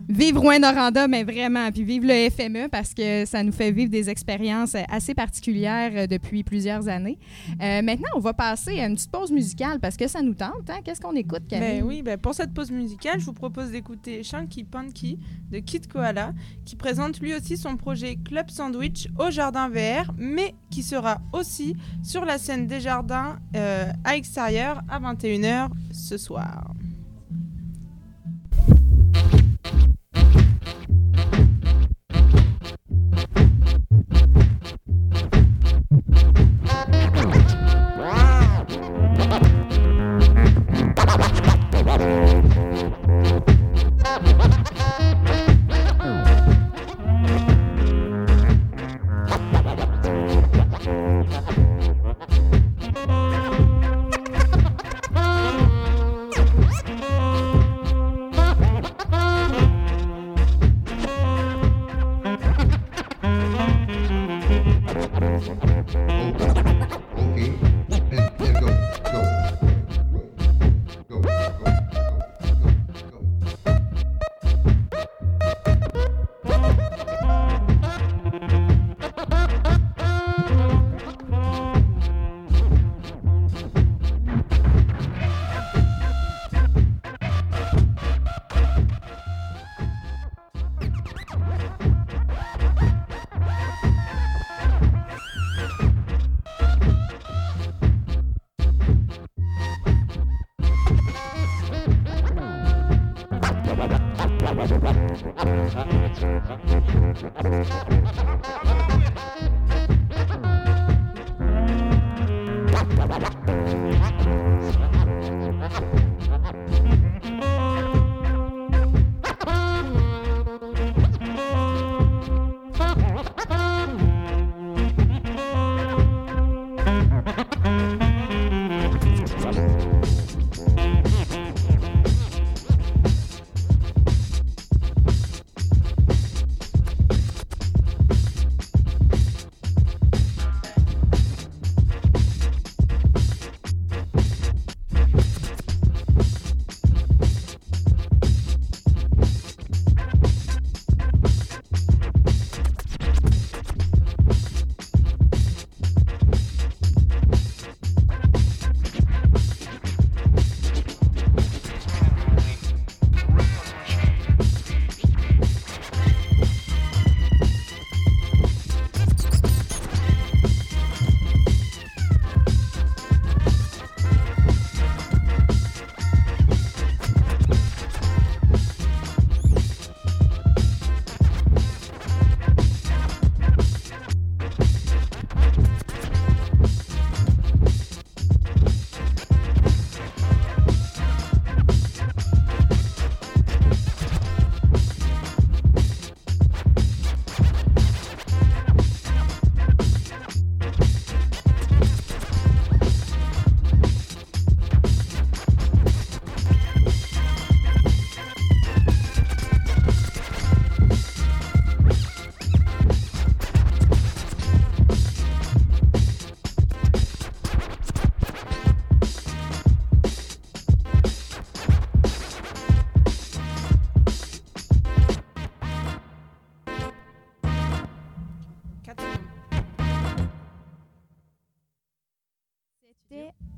Vive Rouen-Noranda, mais vraiment. Puis vive le FME parce que ça nous fait vivre des expériences assez particulières depuis plusieurs années. Euh, maintenant, on va passer à une petite pause musicale parce que ça nous tente. Hein. Qu'est-ce qu'on écoute, Camille? Ben oui, ben pour cette pause musicale, je vous propose d'écouter Shanky Panky de Kid Koala, qui présente lui aussi son projet Club Sandwich au Jardin VR, mais qui sera aussi sur la scène des jardins euh, à extérieur à 21h ce soir.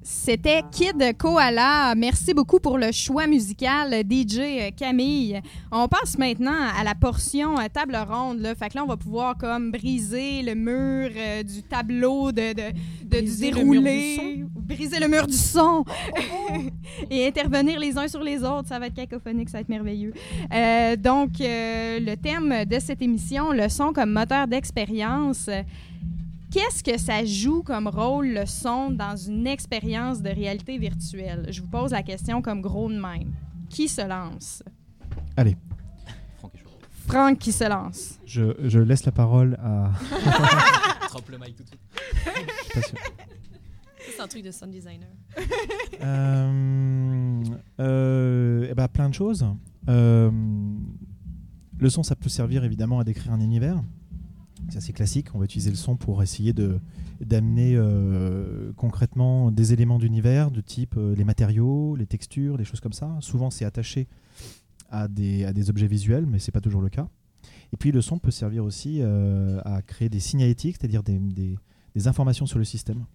C'était Kid Koala. Merci beaucoup pour le choix musical, DJ Camille. On passe maintenant à la portion euh, table ronde. Là. Fait que là, on va pouvoir comme briser le mur euh, du tableau, de, de, de Briser du le mur du déroulé, briser le mur du son et intervenir les uns sur les autres. Ça va être cacophonique, ça va être merveilleux. Euh, donc, euh, le thème de cette émission, le son comme moteur d'expérience. Qu'est-ce que ça joue comme rôle, le son, dans une expérience de réalité virtuelle? Je vous pose la question comme gros de même. Qui se lance? Chaud. Franck qui se lance. Je, je laisse la parole à. Drop le mic tout de suite. Je suis pas sûr. C'est un truc de sound designer. Euh, euh, eh ben, plein de choses. Euh, le son, ça peut servir évidemment à décrire un univers. C'est assez classique. On va utiliser le son pour essayer de d'amener euh, concrètement des éléments d'univers de type euh, les matériaux, les textures, des choses comme ça. Souvent, c'est attaché à des, à des objets visuels, mais c'est pas toujours le cas. Et puis, le son peut servir aussi euh, à créer des signalétiques, c'est-à-dire des, des- informations sur le système.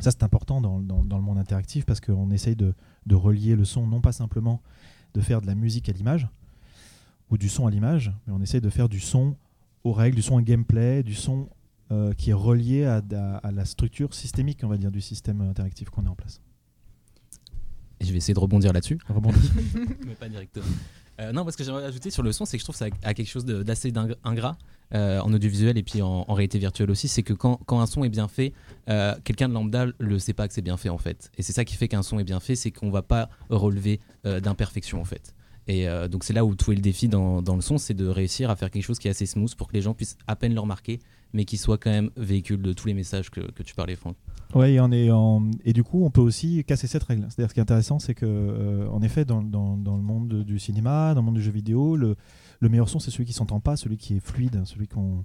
Ça, c'est important dans, dans- dans le monde interactif parce qu'on essaye de, de relier le son, non pas simplement de faire de la musique à l'image ou du son à l'image, mais on essaye de faire du son aux règles, du son à gameplay, du son euh, qui est relié à, à- à la structure systémique, on va dire, du système interactif qu'on a en place. Et je vais essayer de rebondir là-dessus. Rebondis. mais pas directement. Euh, non, parce que j'aimerais ajouter sur le son, c'est que je trouve ça a quelque chose d'assez ingrat euh, en audiovisuel et puis en, en réalité virtuelle aussi. C'est que quand, quand un son est bien fait, euh, quelqu'un de lambda le sait pas que c'est bien fait en fait. Et c'est ça qui fait qu'un son est bien fait, c'est qu'on va pas relever d'imperfection en fait. Et euh, donc c'est là où tout est le défi dans, dans le son, c'est de réussir à faire quelque chose qui est assez smooth pour que les gens puissent à peine le remarquer, mais qui soit quand même véhicule de tous les messages que, que tu parlais, Franck. Ouais, et, on est en- et du coup, on peut aussi casser cette règle. C'est-à-dire, ce qui est intéressant, c'est que, euh, en effet, dans, dans- dans le monde de- du cinéma, dans le monde du jeu vidéo, le, le meilleur son, c'est celui qui s'entend pas, celui qui est fluide, celui qu'on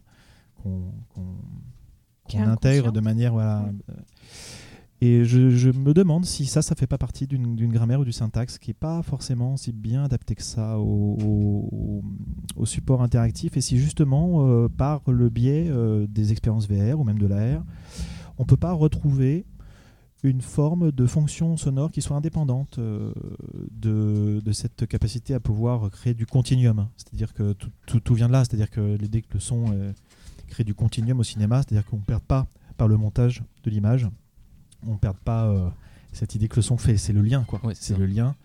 intègre de manière. Voilà. euh, Et je, me demande si ça, ça fait pas partie d'une grammaire ou du syntaxe qui est pas forcément si bien adapté que ça au, support interactif. Et si justement, euh, par le biais euh, des expériences VR ou même de l'AR, on peut pas retrouver une forme de fonction sonore qui soit indépendante euh, de, cette capacité à pouvoir créer du continuum. C'est-à-dire que tout, tout- vient de là, c'est-à-dire que l'idée que le son crée du continuum au cinéma, c'est-à-dire qu'on ne perd pas par le montage de l'image, on ne perd pas euh, cette idée que le son fait, c'est le lien, quoi. Ouais, c'est le lien.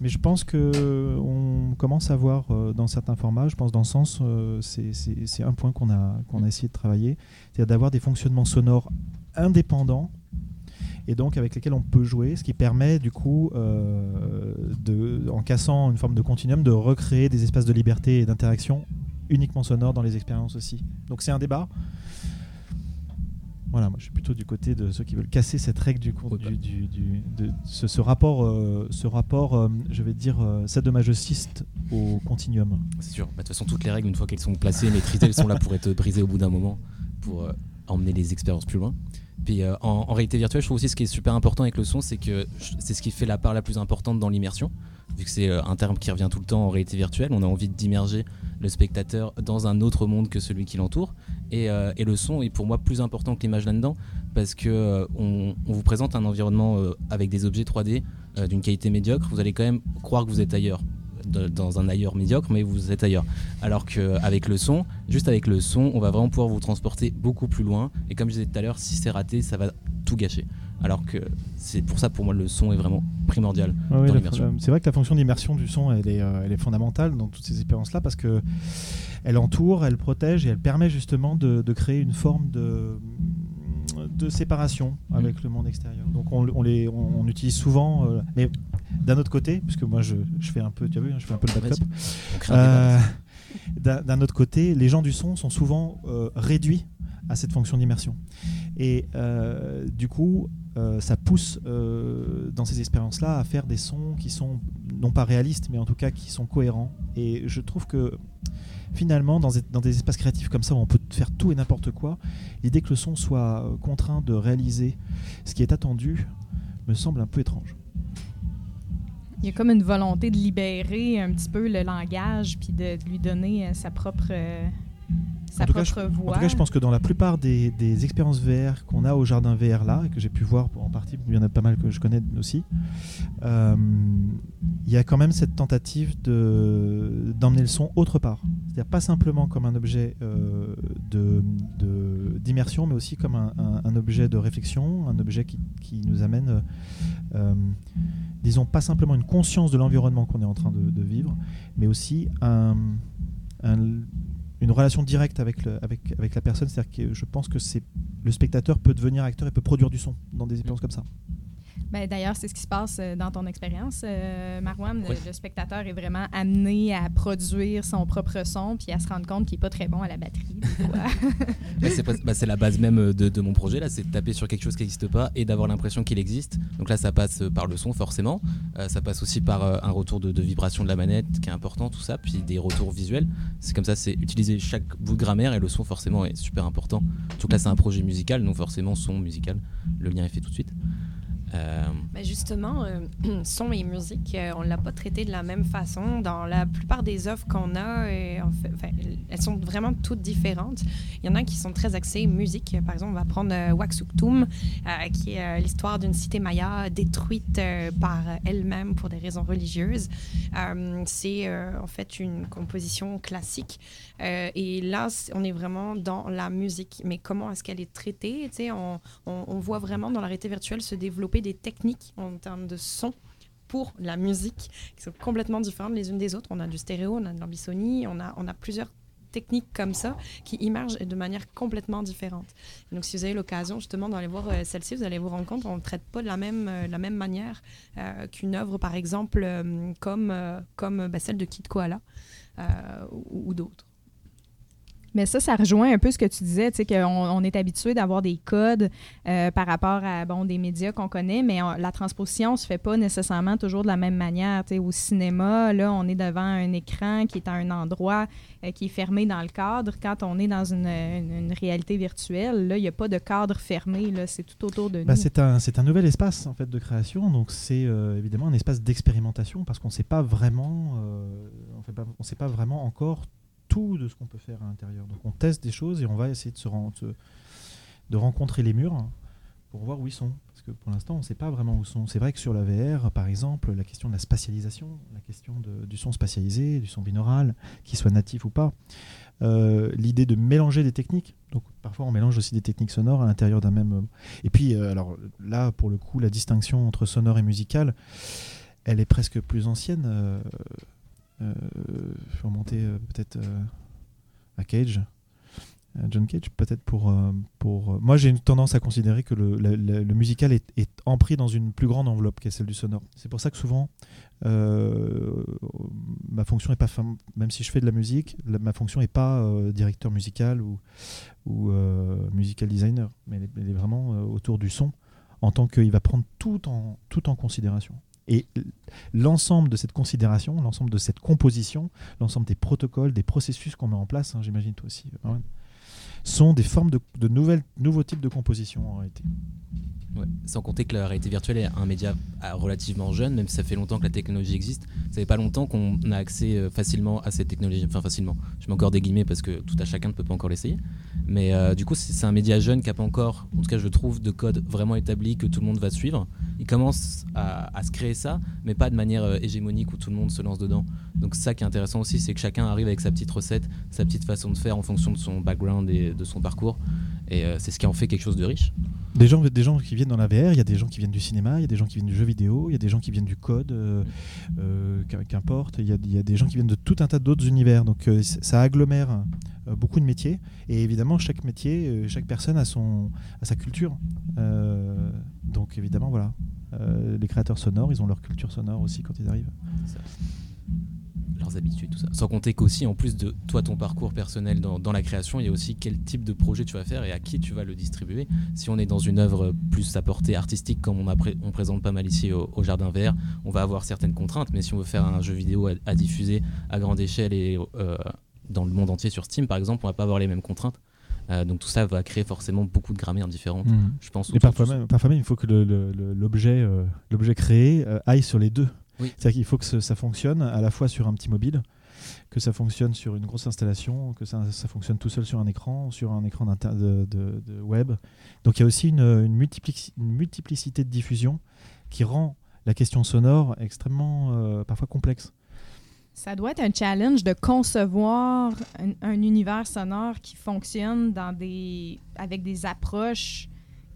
Mais je pense que on commence à voir euh, dans certains formats, je pense dans ce sens, euh, c'est- un point qu'on a, qu'on a essayé de travailler, c'est-à-dire d'avoir des fonctionnements sonores indépendants et donc avec lesquels on peut jouer, ce qui permet du coup, euh, de, en cassant une forme de continuum, de recréer des espaces de liberté et d'interaction uniquement sonores dans les expériences aussi. Donc c'est un débat. Voilà, moi je suis plutôt du côté de ceux qui veulent casser cette règle du, cours- du, du- du- de ce, ce rapport, euh, ce rapport, euh, je vais dire, euh, sadomasochiste au continuum. C'est sûr. Bah, De toute façon, toutes les règles, une fois qu'elles sont placées, maîtrisées, elles sont là pour être brisées au bout d'un moment, pour euh, emmener les expériences plus loin. Puis euh, en, réalité virtuelle, je trouve aussi ce qui est super important avec le son, c'est que c'est ce qui fait la part la plus importante dans l'immersion. Vu que c'est euh, un terme qui revient tout le temps en réalité virtuelle, on a envie d'immerger le spectateur dans un autre monde que celui qui l'entoure. Et, euh, le son est pour moi plus important que l'image là-dedans, parce que on, vous présente un environnement avec des objets 3D euh, d'une qualité médiocre, vous allez quand même croire que vous êtes ailleurs de- dans un ailleurs médiocre, mais vous êtes ailleurs. Alors qu'avec le son, juste avec le son, on va vraiment pouvoir vous transporter beaucoup plus loin. Et comme je disais tout à l'heure, si c'est raté, ça va tout gâcher. Alors que c'est pour ça, pour moi, le son est vraiment primordial. Ouais, dans l'immersion. c'est vrai que la fonction d'immersion du son, elle est, euh, elle est fondamentale dans toutes ces expériences-là parce que elle entoure, elle protège et elle permet justement de, de créer une forme de, de séparation avec le monde extérieur. Donc on, on les, on, on utilise souvent, euh, mais d'un autre côté, puisque moi je, je fais un peu, tu as vu, hein, je fais un peu le backup. Euh, D'un autre côté, les gens du son sont souvent euh, réduits à cette fonction d'immersion. Et du coup, ça pousse dans ces expériences-là à faire des sons qui sont non pas réalistes, mais en tout cas qui sont cohérents. Et je trouve que finalement, dans, des- dans des espaces créatifs comme ça où on peut faire tout et n'importe quoi, l'idée que le son soit euh, contraint de réaliser ce qui est attendu me semble un peu étrange. Il y a comme une volonté de libérer un petit peu le langage puis de, de lui donner euh, sa propre, euh, sa En tout cas, je- propre En voix. tout cas, je pense que dans la plupart des, des expériences VR qu'on a au jardin VR là, et que j'ai pu voir en partie, il y en a pas mal que je connais aussi, euh, il y a quand même cette tentative de- d'emmener le son autre part. C'est-à-dire pas simplement comme un objet euh, de- de- d'immersion, mais aussi comme un, un- un objet de réflexion, un objet qui, qui nous amène, euh, euh, disons, pas simplement une conscience de l'environnement qu'on est en train de, de vivre, mais aussi un- un- une relation directe avec, le- avec, avec la personne. C'est-à-dire que je pense que le spectateur peut devenir acteur et peut produire du son dans des expériences comme ça. Ben, D'ailleurs, c'est ce qui se passe euh, dans ton expérience, euh, Marwan. Le- Oui. Le, spectateur est vraiment amené à produire son propre son puis à se rendre compte qu'il n'est pas très bon à la batterie. fois. Bah, c'est la base même de, de mon projet là, c'est de taper sur quelque chose qui n'existe pas et d'avoir l'impression qu'il existe. Donc là, ça passe par le son forcément, Euh, ça passe aussi par euh, un retour de, de vibration de la manette qui est important, tout ça, puis des retours visuels. C'est comme ça, c'est utiliser chaque bout de grammaire et le son forcément est super important. Donc là, c'est un projet musical, donc forcément son musical. Le lien est fait tout de suite. Euh, Ben justement, euh, son et musique, euh, on ne l'a pas traité de la même façon. Dans la plupart des œuvres qu'on a, elles sont vraiment toutes différentes. Il y en a qui sont très axées musique. Par exemple, on va prendre Waxuktum, qui est l'histoire d'une cité maya détruite par elle-même pour des raisons religieuses. C'est en fait une composition classique. Et là, on est vraiment dans la musique. Mais comment est-ce qu'elle est traitée? On, on, on voit vraiment dans la réalité virtuelle se développer des techniques en termes de son pour la musique qui sont complètement différentes les unes des autres. On a du stéréo, on a de l'ambisonie, on a, on a plusieurs techniques comme ça qui émergent de manière complètement différente. Donc, si vous avez l'occasion justement d'aller voir euh, celle-ci, vous allez vous rendre compte qu'on ne traite pas de la même, euh, la même manière euh, qu'une œuvre, par exemple, comme, comme bah, celle de Kid Koala ou d'autres. Mais ça, ça rejoint un peu ce que tu disais, tu sais, qu'on on est habitué d'avoir des codes euh, par rapport à bon, des médias qu'on connaît, mais on- la transposition se fait pas nécessairement toujours de la même manière. Tu sais, au cinéma, là, on est devant un écran qui est à un endroit euh, qui est fermé dans le cadre. Quand on est dans une, une- une réalité virtuelle, là, il n'y a pas de cadre fermé, là, c'est tout autour de Bah, nous. c'est un, c'est un nouvel espace en fait de création, donc c'est euh, évidemment un espace d'expérimentation parce qu'on ne sait pas vraiment, on on sait pas vraiment encore de ce qu'on peut faire à l'intérieur. Donc on teste des choses et on va essayer de se, ren- se- de rencontrer les murs pour voir où ils sont. Parce que pour l'instant, on ne sait pas vraiment où ils sont. C'est vrai que sur la VR, par exemple, la question de la spatialisation, la question du son spatialisé, du son binaural, qu'il soit natif ou pas, euh, l'idée de mélanger des techniques. Donc parfois, on mélange aussi des techniques sonores à l'intérieur d'un même. Et puis, euh, alors là, pour le coup, la distinction entre sonore et musical, elle est presque plus ancienne. Euh, faut remonter euh, peut-être euh, à Cage. Euh, John Cage, peut-être pour. euh, pour euh, moi, j'ai une tendance à considérer que le, le- musical est, empris dans une plus grande enveloppe qu'est celle du sonore. C'est pour ça que souvent, ma fonction est pas. fam- Même si je fais de la musique, ma fonction n'est pas directeur musical ou, ou musical designer, mais elle est, vraiment autour du son, en tant qu'il va prendre tout en, tout en considération. Et l'ensemble de cette considération, l'ensemble de cette composition, l'ensemble des protocoles, des processus qu'on met en place, hein, j'imagine toi aussi, Marwan, sont des formes de, nouvelles, nouveaux types de composition en réalité. Sans compter que la réalité virtuelle est un média ah, relativement jeune, même si ça fait longtemps que la technologie existe. Ça fait pas longtemps qu'on a accès euh, facilement à cette technologie. Enfin, facilement. Je mets encore des guillemets parce que tout à chacun ne peut pas encore l'essayer. Mais euh, du coup, c'est un média jeune qui n'a pas encore, en tout cas, je trouve, de code vraiment établi que tout le monde va suivre. Il commence à, se créer ça, mais pas de manière euh, hégémonique où tout le monde se lance dedans. Donc, ça qui est intéressant aussi, c'est que chacun arrive avec sa petite recette, sa petite façon de faire en fonction de son background et de son parcours. Et euh, c'est ce qui en fait quelque chose de riche. Des gens, des gens qui viennent dans la VR, il y a des gens qui viennent du cinéma, il y a des gens qui viennent du jeu vidéo, il y a des gens qui viennent du code, euh, euh, qu'im- qu'importe, il y, a, il y a des gens qui viennent de tout un tas d'autres univers. Donc euh, ça agglomère euh, beaucoup de métiers. Et évidemment, chaque métier, euh, chaque personne a, son, a sa culture. Euh, donc évidemment, voilà. Euh, les créateurs sonores, ils ont leur culture sonore aussi quand ils arrivent. Leurs habitudes, tout ça. Sans compter qu'aussi, en plus de toi, ton parcours personnel dans, dans la création, il y a aussi quel type de projet tu vas faire et à qui tu vas le distribuer. Si on est dans une œuvre plus à portée artistique, comme on, a pré- on présente pas mal ici au, au Jardin Vert, on va avoir certaines contraintes, mais si on veut faire un jeu vidéo à, à diffuser à grande échelle et euh, dans le monde entier sur Steam, par exemple, on va pas avoir les mêmes contraintes. Euh, donc tout ça va créer forcément beaucoup de grammaires différentes. Je pense. Et parfois même, parfois même, il faut que le- le- le- l'objet euh, l'objet créé euh, aille sur les deux. Oui. C'est-à-dire qu'il faut que ce- ça fonctionne à la fois sur un petit mobile que ça fonctionne sur une grosse installation, que ça, ça fonctionne tout seul sur un écran, sur un écran de, de- de web. Donc il y a aussi une, une multiplici- une multiplicité de diffusion qui rend la question sonore extrêmement euh, parfois complexe. Ça doit être un challenge de concevoir un, un univers sonore qui fonctionne dans des, avec des approches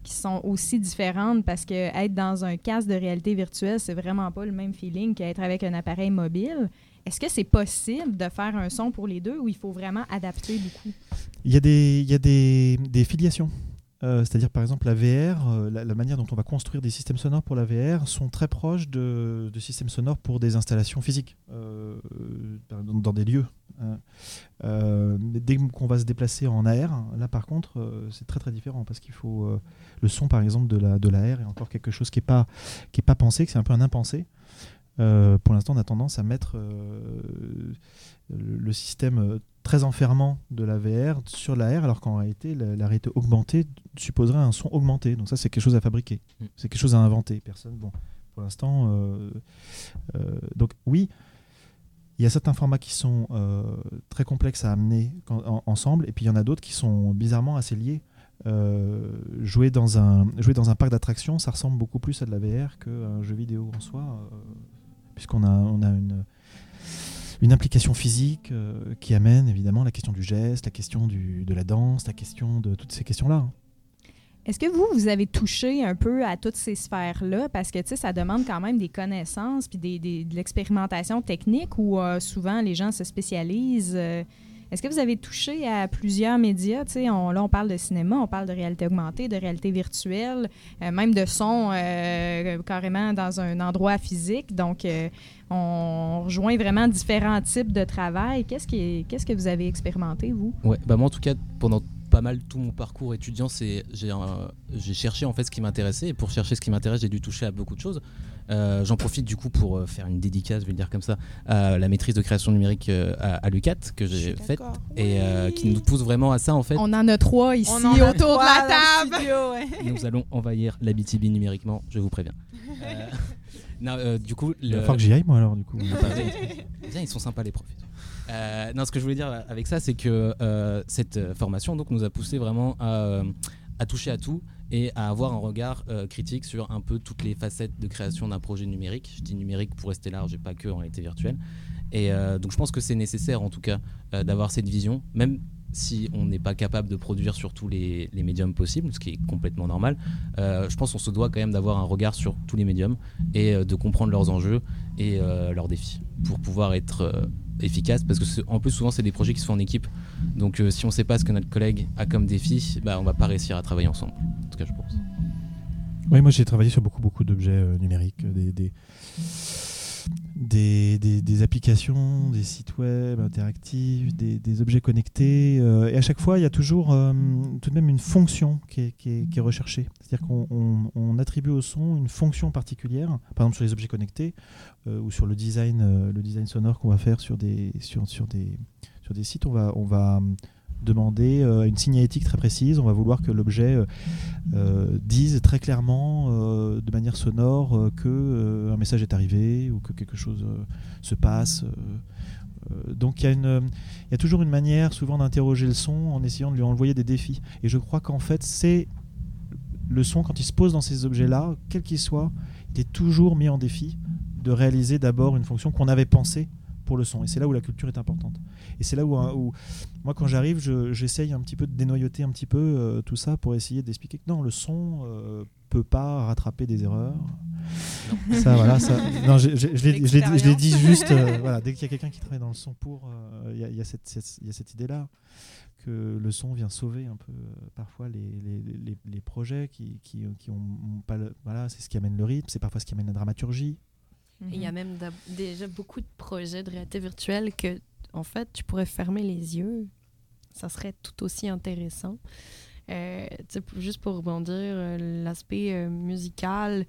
qui sont aussi différentes parce que être dans un casque de réalité virtuelle, c'est vraiment pas le même feeling qu'être avec un appareil mobile. Est-ce que c'est possible de faire un son pour les deux ou il faut vraiment adapter beaucoup? Il y a des, il y a des, des filiations. Euh, C'est-à-dire, par exemple, la VR, euh, la, manière dont on va construire des systèmes sonores pour la VR sont très proches de, de systèmes sonores pour des installations physiques, euh, dans des lieux. Hein. Euh, dès qu'on va se déplacer en AR, là, par contre, euh, c'est très très différent parce qu'il faut. euh, le son, par exemple, de la, de la R est encore quelque chose qui n'est pas, qui est pas pensé, que c'est un peu un impensé. Euh, pour l'instant, on a tendance à mettre euh, le, système euh, très enfermant de la VR sur la R, alors qu'en réalité, la, la réalité augmentée supposerait un son augmenté. Donc ça, c'est quelque chose à fabriquer. Mm. C'est quelque chose à inventer. Personne. Bon, pour l'instant, euh, euh, donc oui, il y a certains formats qui sont euh, très complexes à amener ensemble, et puis il y en a d'autres qui sont bizarrement assez liés. Euh, jouer dans un jouer dans un parc d'attractions, ça ressemble beaucoup plus à de la VR qu'à un jeu vidéo en soi, euh, puisqu'on a on a une une implication physique euh, qui amène évidemment la question du geste, la question du, de la danse, la question de toutes ces questions-là. Est-ce que vous, vous avez touché un peu à toutes ces sphères-là? Parce que, tu sais, ça demande quand même des connaissances puis des, de l'expérimentation technique où euh, souvent les gens se spécialisent. Euh, Est-ce que vous avez touché à plusieurs médias? Tu sais, là, on parle de cinéma, on parle de réalité augmentée, de réalité virtuelle, euh, même de son carrément dans un endroit physique. Donc, on rejoint vraiment différents types de travail. Qu'est-ce qui est- qu'est-ce que vous avez expérimenté, vous? Ouais, bah moi en tout cas pendant pas mal tout mon parcours étudiant, c'est j'ai j'ai cherché en fait ce qui m'intéressait et pour chercher ce qui m'intéresse, j'ai dû toucher à beaucoup de choses. Euh, J'en profite du coup pour euh, faire une dédicace, je vais le dire comme ça, à la maîtrise de création numérique euh, à, à l'UCAT que j'ai faite et euh, qui nous pousse vraiment à ça en fait. On en a trois ici On en a autour de la table. le studio, ouais. Nous allons envahir la BTB numériquement, je vous préviens. Euh, non, euh, du coup, Il va falloir que j'y aille moi alors du coup. Ils sont sympas les profs. Euh, non, ce que je voulais dire avec ça, c'est que euh, cette euh, formation donc, nous a poussé vraiment à, toucher à tout et à avoir un regard critique sur un peu toutes les facettes de création d'un projet numérique. Je dis numérique pour rester large et pas que en réalité virtuelle. Et donc je pense que c'est nécessaire en tout cas d'avoir cette vision, même si on n'est pas capable de produire sur tous les, médiums possibles, ce qui est complètement normal. Je pense qu'on se doit quand même d'avoir un regard sur tous les médiums et de comprendre leurs enjeux et leurs défis pour pouvoir être efficace parce que en plus souvent c'est des projets qui se font en équipe. Donc euh, si on sait pas ce que notre collègue a comme défi bah on va pas réussir à travailler ensemble. En tout cas je pense. Oui, moi j'ai travaillé sur beaucoup beaucoup d'objets euh, numériques, euh, des, des, des- applications, des sites web interactifs, des, des objets connectés. euh, et à chaque fois, il y a toujours euh, tout de même une fonction qui est, qui est- recherchée. C'est-à-dire qu'on on- attribue au son une fonction particulière, par exemple sur les objets connectés euh, ou sur le design, le design sonore qu'on va faire sur des, sur, sur des, sur des sites. On va, on va demander euh, une signalétique très précise. On va vouloir que l'objet euh, euh, disent très clairement de manière sonore que un message est arrivé ou que quelque chose se passe. donc il y, y a toujours une manière souvent d'interroger le son en essayant de lui envoyer des défis. Et je crois qu'en fait c'est le son quand il se pose dans ces objets-là, quel qu'il soit, il est toujours mis en défi de réaliser d'abord une fonction qu'on avait pensée pour le son. Et c'est là où la culture est importante. Et c'est là où, hein, où moi quand j'arrive, je- j'essaye un petit peu de dénoyauter un petit peu euh, tout ça pour essayer d'expliquer que non, le son euh, peut pas rattraper des erreurs. Ça, voilà, ça. Non, je, je- je l'ai- dit juste. euh, voilà, dès qu'il y a quelqu'un qui travaille dans le son pour, euh, il y a- il y, a cette- idée-là que le son vient sauver un peu euh, parfois les, les, les- les projets qui, qui, qui ont ont pas le- voilà c'est ce qui amène le rythme c'est parfois ce qui amène la dramaturgie Et Il y a même d'ab- déjà beaucoup de projets de réalité virtuelle que, en fait, tu pourrais fermer les yeux. Ça serait tout aussi intéressant. Euh, juste pour rebondir, euh, l'aspect euh, musical,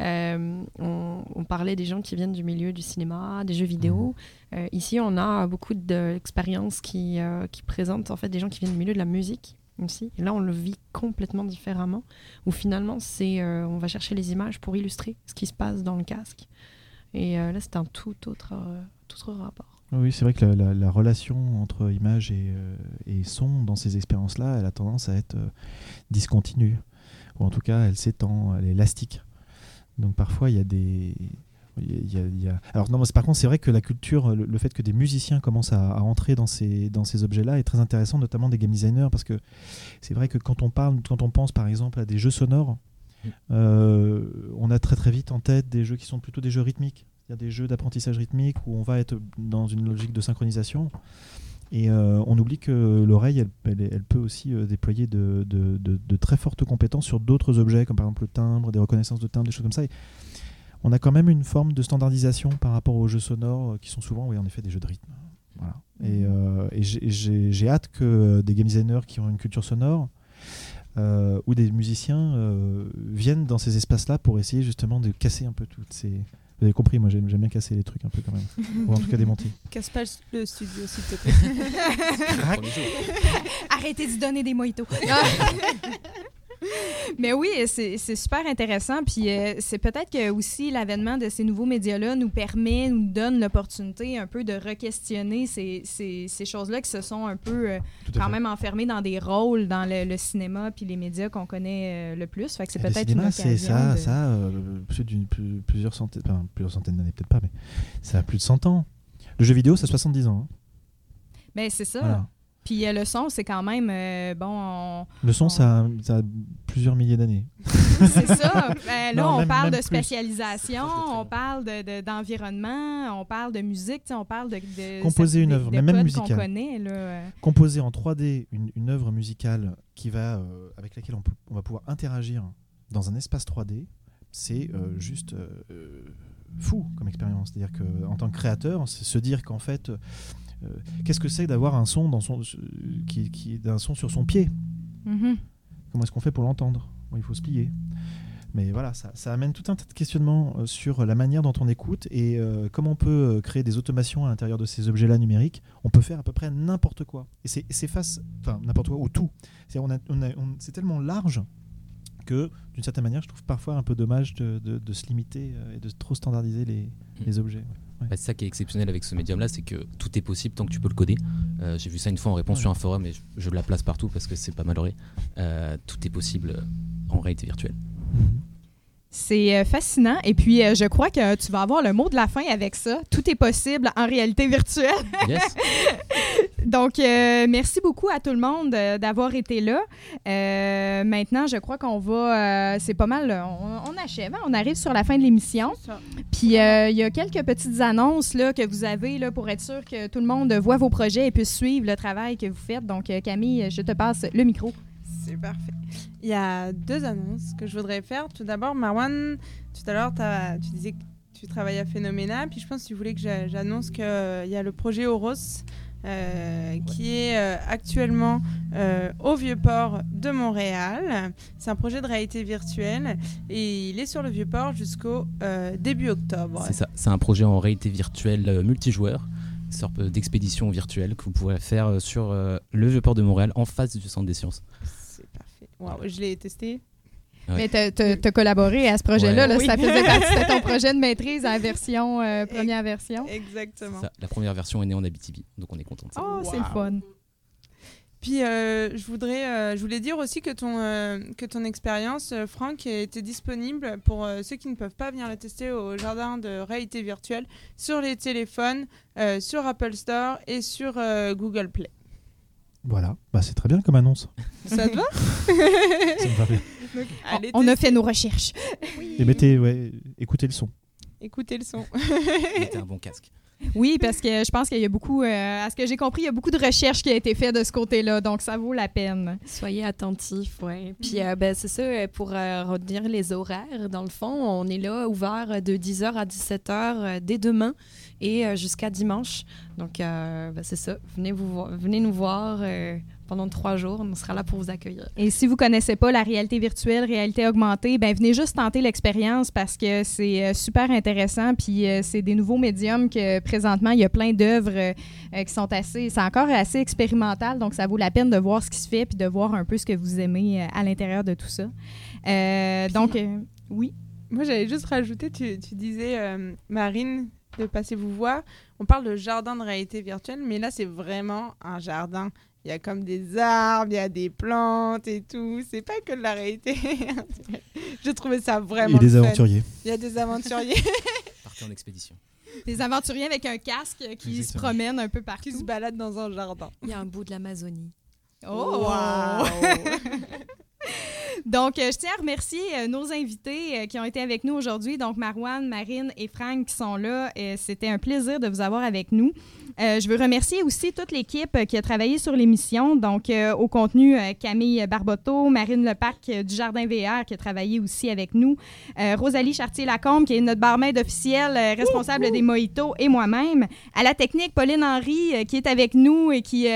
euh, on, on parlait des gens qui viennent du milieu du cinéma, des jeux vidéo. Euh, ici, on a beaucoup d'expériences qui, euh, qui présentent en fait des gens qui viennent du milieu de la musique aussi. Et là, on le vit complètement différemment, où finalement, c'est euh, on va chercher les images pour illustrer ce qui se passe dans le casque. Et euh, là, c'est un tout autre, euh, tout autre rapport. Oui, c'est vrai que la, la- la relation entre image et, euh, et son dans ces expériences-là, elle a tendance à être euh, discontinue. Ou en tout cas, elle s'étend, elle est élastique. Donc parfois, il y a des. y y a- Alors non, par contre, c'est vrai que la culture, le, fait que des musiciens commencent à, à entrer dans ces, dans ces objets-là est très intéressant, notamment des game designers, parce que c'est vrai que quand on parle, quand on pense par exemple à des jeux sonores, on a très très vite en tête des jeux qui sont plutôt des jeux rythmiques. Il y a des jeux d'apprentissage rythmique où on va être dans une logique de synchronisation. Et euh, on oublie que l'oreille, elle, elle- elle peut aussi euh, déployer de, de- de- de très fortes compétences sur d'autres objets, comme par exemple le timbre, des reconnaissances de timbre, des choses comme ça. Et on a quand même une forme de standardisation par rapport aux jeux sonores, euh, qui sont souvent, oui, en effet, des jeux de rythme. Voilà. Et, euh, et j'ai hâte que des game designers qui ont une culture sonore euh, ou des musiciens euh, viennent dans ces espaces-là pour essayer justement de casser un peu toutes ces. Vous avez compris, moi j'aime bien casser les trucs un peu quand même. ou en tout cas démonter. Casse pas le studio, s'il te plaît. Arrêtez d'y donner des mojitos. Mais oui, c'est super intéressant. Puis euh, c'est peut-être que aussi l'avènement de ces nouveaux médias-là nous permet, nous donne l'opportunité un peu de re-questionner ces, ces, ces choses-là qui se sont un peu euh, quand fait. même enfermées dans des rôles dans le, le cinéma puis les médias qu'on connaît euh, le plus. Fait que c'est peut-être une occasion. c'est ça, de- ça plus d'une- plus- plusieurs centaines, enfin, plusieurs centaines d'années, peut-être pas, mais ça a plus de 100 ans. Le jeu vidéo, ça a 70 ans. hein. Ben, c'est ça. Voilà. Puis euh, le son, c'est quand même euh, bon. on- Le son, On- ça, a, ça a plusieurs milliers d'années. C'est ça. Ben, là, Non, on même- parle même spécialisation, on parle de- de- d'environnement, on parle de musique, on parle de, de Composer une œuvre, même musicale. connaît là. Composer en 3D une, une œuvre musicale qui va, euh, avec laquelle on, peut- on va pouvoir interagir dans un espace 3D, c'est euh, juste fou comme expérience. C'est-à-dire qu'en tant que créateur, c'est se dire qu'en fait, euh, qu'est-ce que c'est d'avoir un son dans son, qui, qui, d'un son sur son pied? Mhm. Comment est-ce qu'on fait pour l'entendre? Bon, Il faut se plier. Mais voilà, ça, ça amène tout un tas de questionnements euh, sur la manière dont on écoute et euh, comment on peut euh, créer des automations à l'intérieur de ces objets-là numériques. On peut faire à peu près n'importe quoi. Et c'est c'est face, enfin n'importe quoi, ou tout. C'est on a- on a- on- c'est tellement large que, d'une certaine manière, je trouve parfois un peu dommage de, de- de se limiter euh, et de trop standardiser les, les objets. ouais. Bah, c'est ça qui est exceptionnel avec ce médium-là, c'est que tout est possible tant que tu peux le coder. Euh, J'ai vu ça une fois en réponse Ouais. sur un forum et je, je la place partout parce que c'est pas maloré. Euh, tout est possible en réalité virtuelle. C'est euh, fascinant. Et puis, euh, je crois que tu vas avoir le mot de la fin avec ça. Tout est possible en réalité virtuelle. Yes. Donc, euh, merci beaucoup à tout le monde d'avoir été là. Euh, maintenant, je crois qu'on va. euh, c'est pas mal. On, on achève. hein? On arrive sur la fin de l'émission. Puis, euh, il y a quelques petites annonces là, que vous avez là, pour être sûr que tout le monde voit vos projets et puisse suivre le travail que vous faites. Donc, Camille, je te passe le micro. C'est parfait. Il y a deux annonces que je voudrais faire. Tout d'abord, Marwan, tout à l'heure, tu disais que tu travailles à Phénoména. Puis je pense que tu voulais que j'a- j'annonce qu'il y a le projet Oros euh, qui est euh, actuellement euh, au Vieux-Port de Montréal. C'est un projet de réalité virtuelle et il est sur le Vieux-Port jusqu'au euh, début octobre. C'est ça. C'est un projet en réalité virtuelle euh, multijoueur, une sorte euh, d'expédition virtuelle que vous pourrez faire euh, sur euh, le Vieux-Port de Montréal en face du centre des sciences. Je l'ai testé. Ouais. Mais t'as- t'as t'as collaboré à ce projet-là. Ouais. là, Oui. Ça faisait partie de ton projet de maîtrise en version, euh, première version. Exactement. Ça, la première version est née en Abitibi, donc on est content. Oh, c'est le fun. Puis euh, je voudrais, euh, je voulais dire aussi que ton euh, que ton expérience, euh, Franck, était disponible pour euh, ceux qui ne peuvent pas venir la tester au jardin de réalité virtuelle sur les téléphones, euh, sur Apple Store et sur euh, Google Play. Voilà, bah, c'est très bien comme annonce. Ça te va Ça me va bien. Allez On a fait nos recherches. Et mettez, ouais, écoutez le son. Écoutez le son. Mettez un bon casque. Oui, parce que je pense qu'il y a beaucoup, euh, à ce que j'ai compris, il y a beaucoup de recherches qui a été faites de ce côté-là, donc ça vaut la peine. Soyez attentifs, oui. Puis euh, ben, c'est ça, euh, pour euh, retenir les horaires, dans le fond, on est là ouvert de 10h à 17h euh, dès demain et jusqu'à dimanche. Donc ben, c'est ça, venez, vous, vo- venez nous voir pendant trois jours, on sera là pour vous accueillir. Et si vous connaissez pas la réalité virtuelle, réalité augmentée, ben venez juste tenter l'expérience parce que c'est euh, super intéressant. Puis euh, c'est des nouveaux médiums que présentement il y a plein d'œuvres euh, qui sont assez, c'est encore assez expérimental, donc ça vaut la peine de voir ce qui se fait puis de voir un peu ce que vous aimez à l'intérieur de tout ça. Euh, donc euh, oui. Moi, j'allais juste rajouter, tu, tu disais, euh, Marine, de passer vous voir. On parle de jardin de réalité virtuelle, mais là, c'est vraiment un jardin. Il y a comme des arbres, il y a des plantes et tout. C'est pas que de la réalité. Je trouvais ça vraiment Et des le fun. aventuriers. Il y a des aventuriers Partez en expédition. Des aventuriers avec un casque qui se promènent un peu qui partout. se baladent dans un jardin. Il y a un bout de l'Amazonie. Oh! Donc, euh, je tiens à remercier euh, nos invités euh, qui ont été avec nous aujourd'hui. Donc, Marouane, Marine et Franck qui sont là. C'était un plaisir de vous avoir avec nous. Je veux remercier aussi toute l'équipe qui a travaillé sur l'émission. Donc, au contenu, Camille Barboteau, Marine Lepac euh, du Jardin VR qui a travaillé aussi avec nous, Rosalie Chartier-Lacombe qui est notre barmaid officielle, responsable des mojitos, et moi-même. À la technique, Pauline Henry qui est avec nous et qui,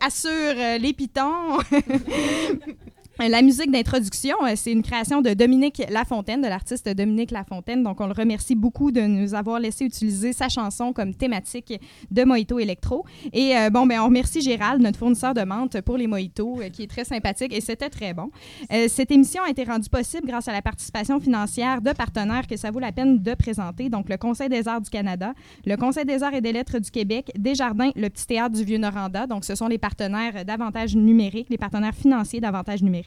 assure les pitons. La musique d'introduction, euh, c'est une création de Dominique Lafontaine, de l'artiste Dominique Lafontaine. Donc, on le remercie beaucoup de nous avoir laissé utiliser sa chanson comme thématique de Mojito Electro. Et euh, bon, ben, on remercie Gérald, notre fournisseur de menthe pour les mojitos, euh, qui est très sympathique et c'était très bon. Euh, cette émission a été rendue possible grâce à la participation financière de partenaires que ça vaut la peine de présenter. Donc, le Conseil des arts du Canada, le Conseil des arts et des lettres du Québec, Desjardins, le Petit Théâtre du Vieux-Noranda. Donc, ce sont les partenaires d'avantages numériques, les partenaires financiers d'avantages numériques.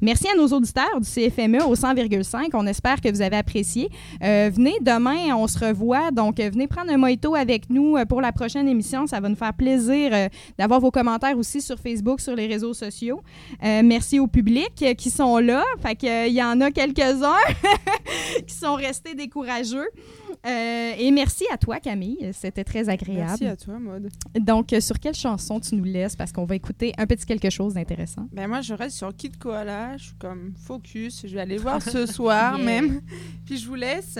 Merci à nos auditeurs du CFME au 100,5. On espère que vous avez apprécié. Euh, venez demain, on se revoit. Donc, euh, venez prendre un mojito avec nous euh, pour la prochaine émission. Ça va nous faire plaisir d'avoir vos commentaires aussi sur Facebook, sur les réseaux sociaux. Merci au public qui sont là. Fait que, euh, il y en a quelques-uns qui sont restés décourageux. Euh, et merci à toi, Camille. C'était très agréable. Merci à toi, Maud. Donc, euh, sur quelle chanson tu nous laisses? Parce qu'on va écouter un petit quelque chose d'intéressant. Ben moi, je reste sur Kid Koala. Je suis comme focus. Je vais aller voir ce soir Yeah. même. Puis je vous laisse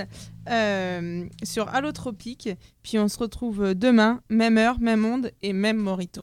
euh, sur Allotropique. Puis on se retrouve demain, même heure, même monde et même Morito.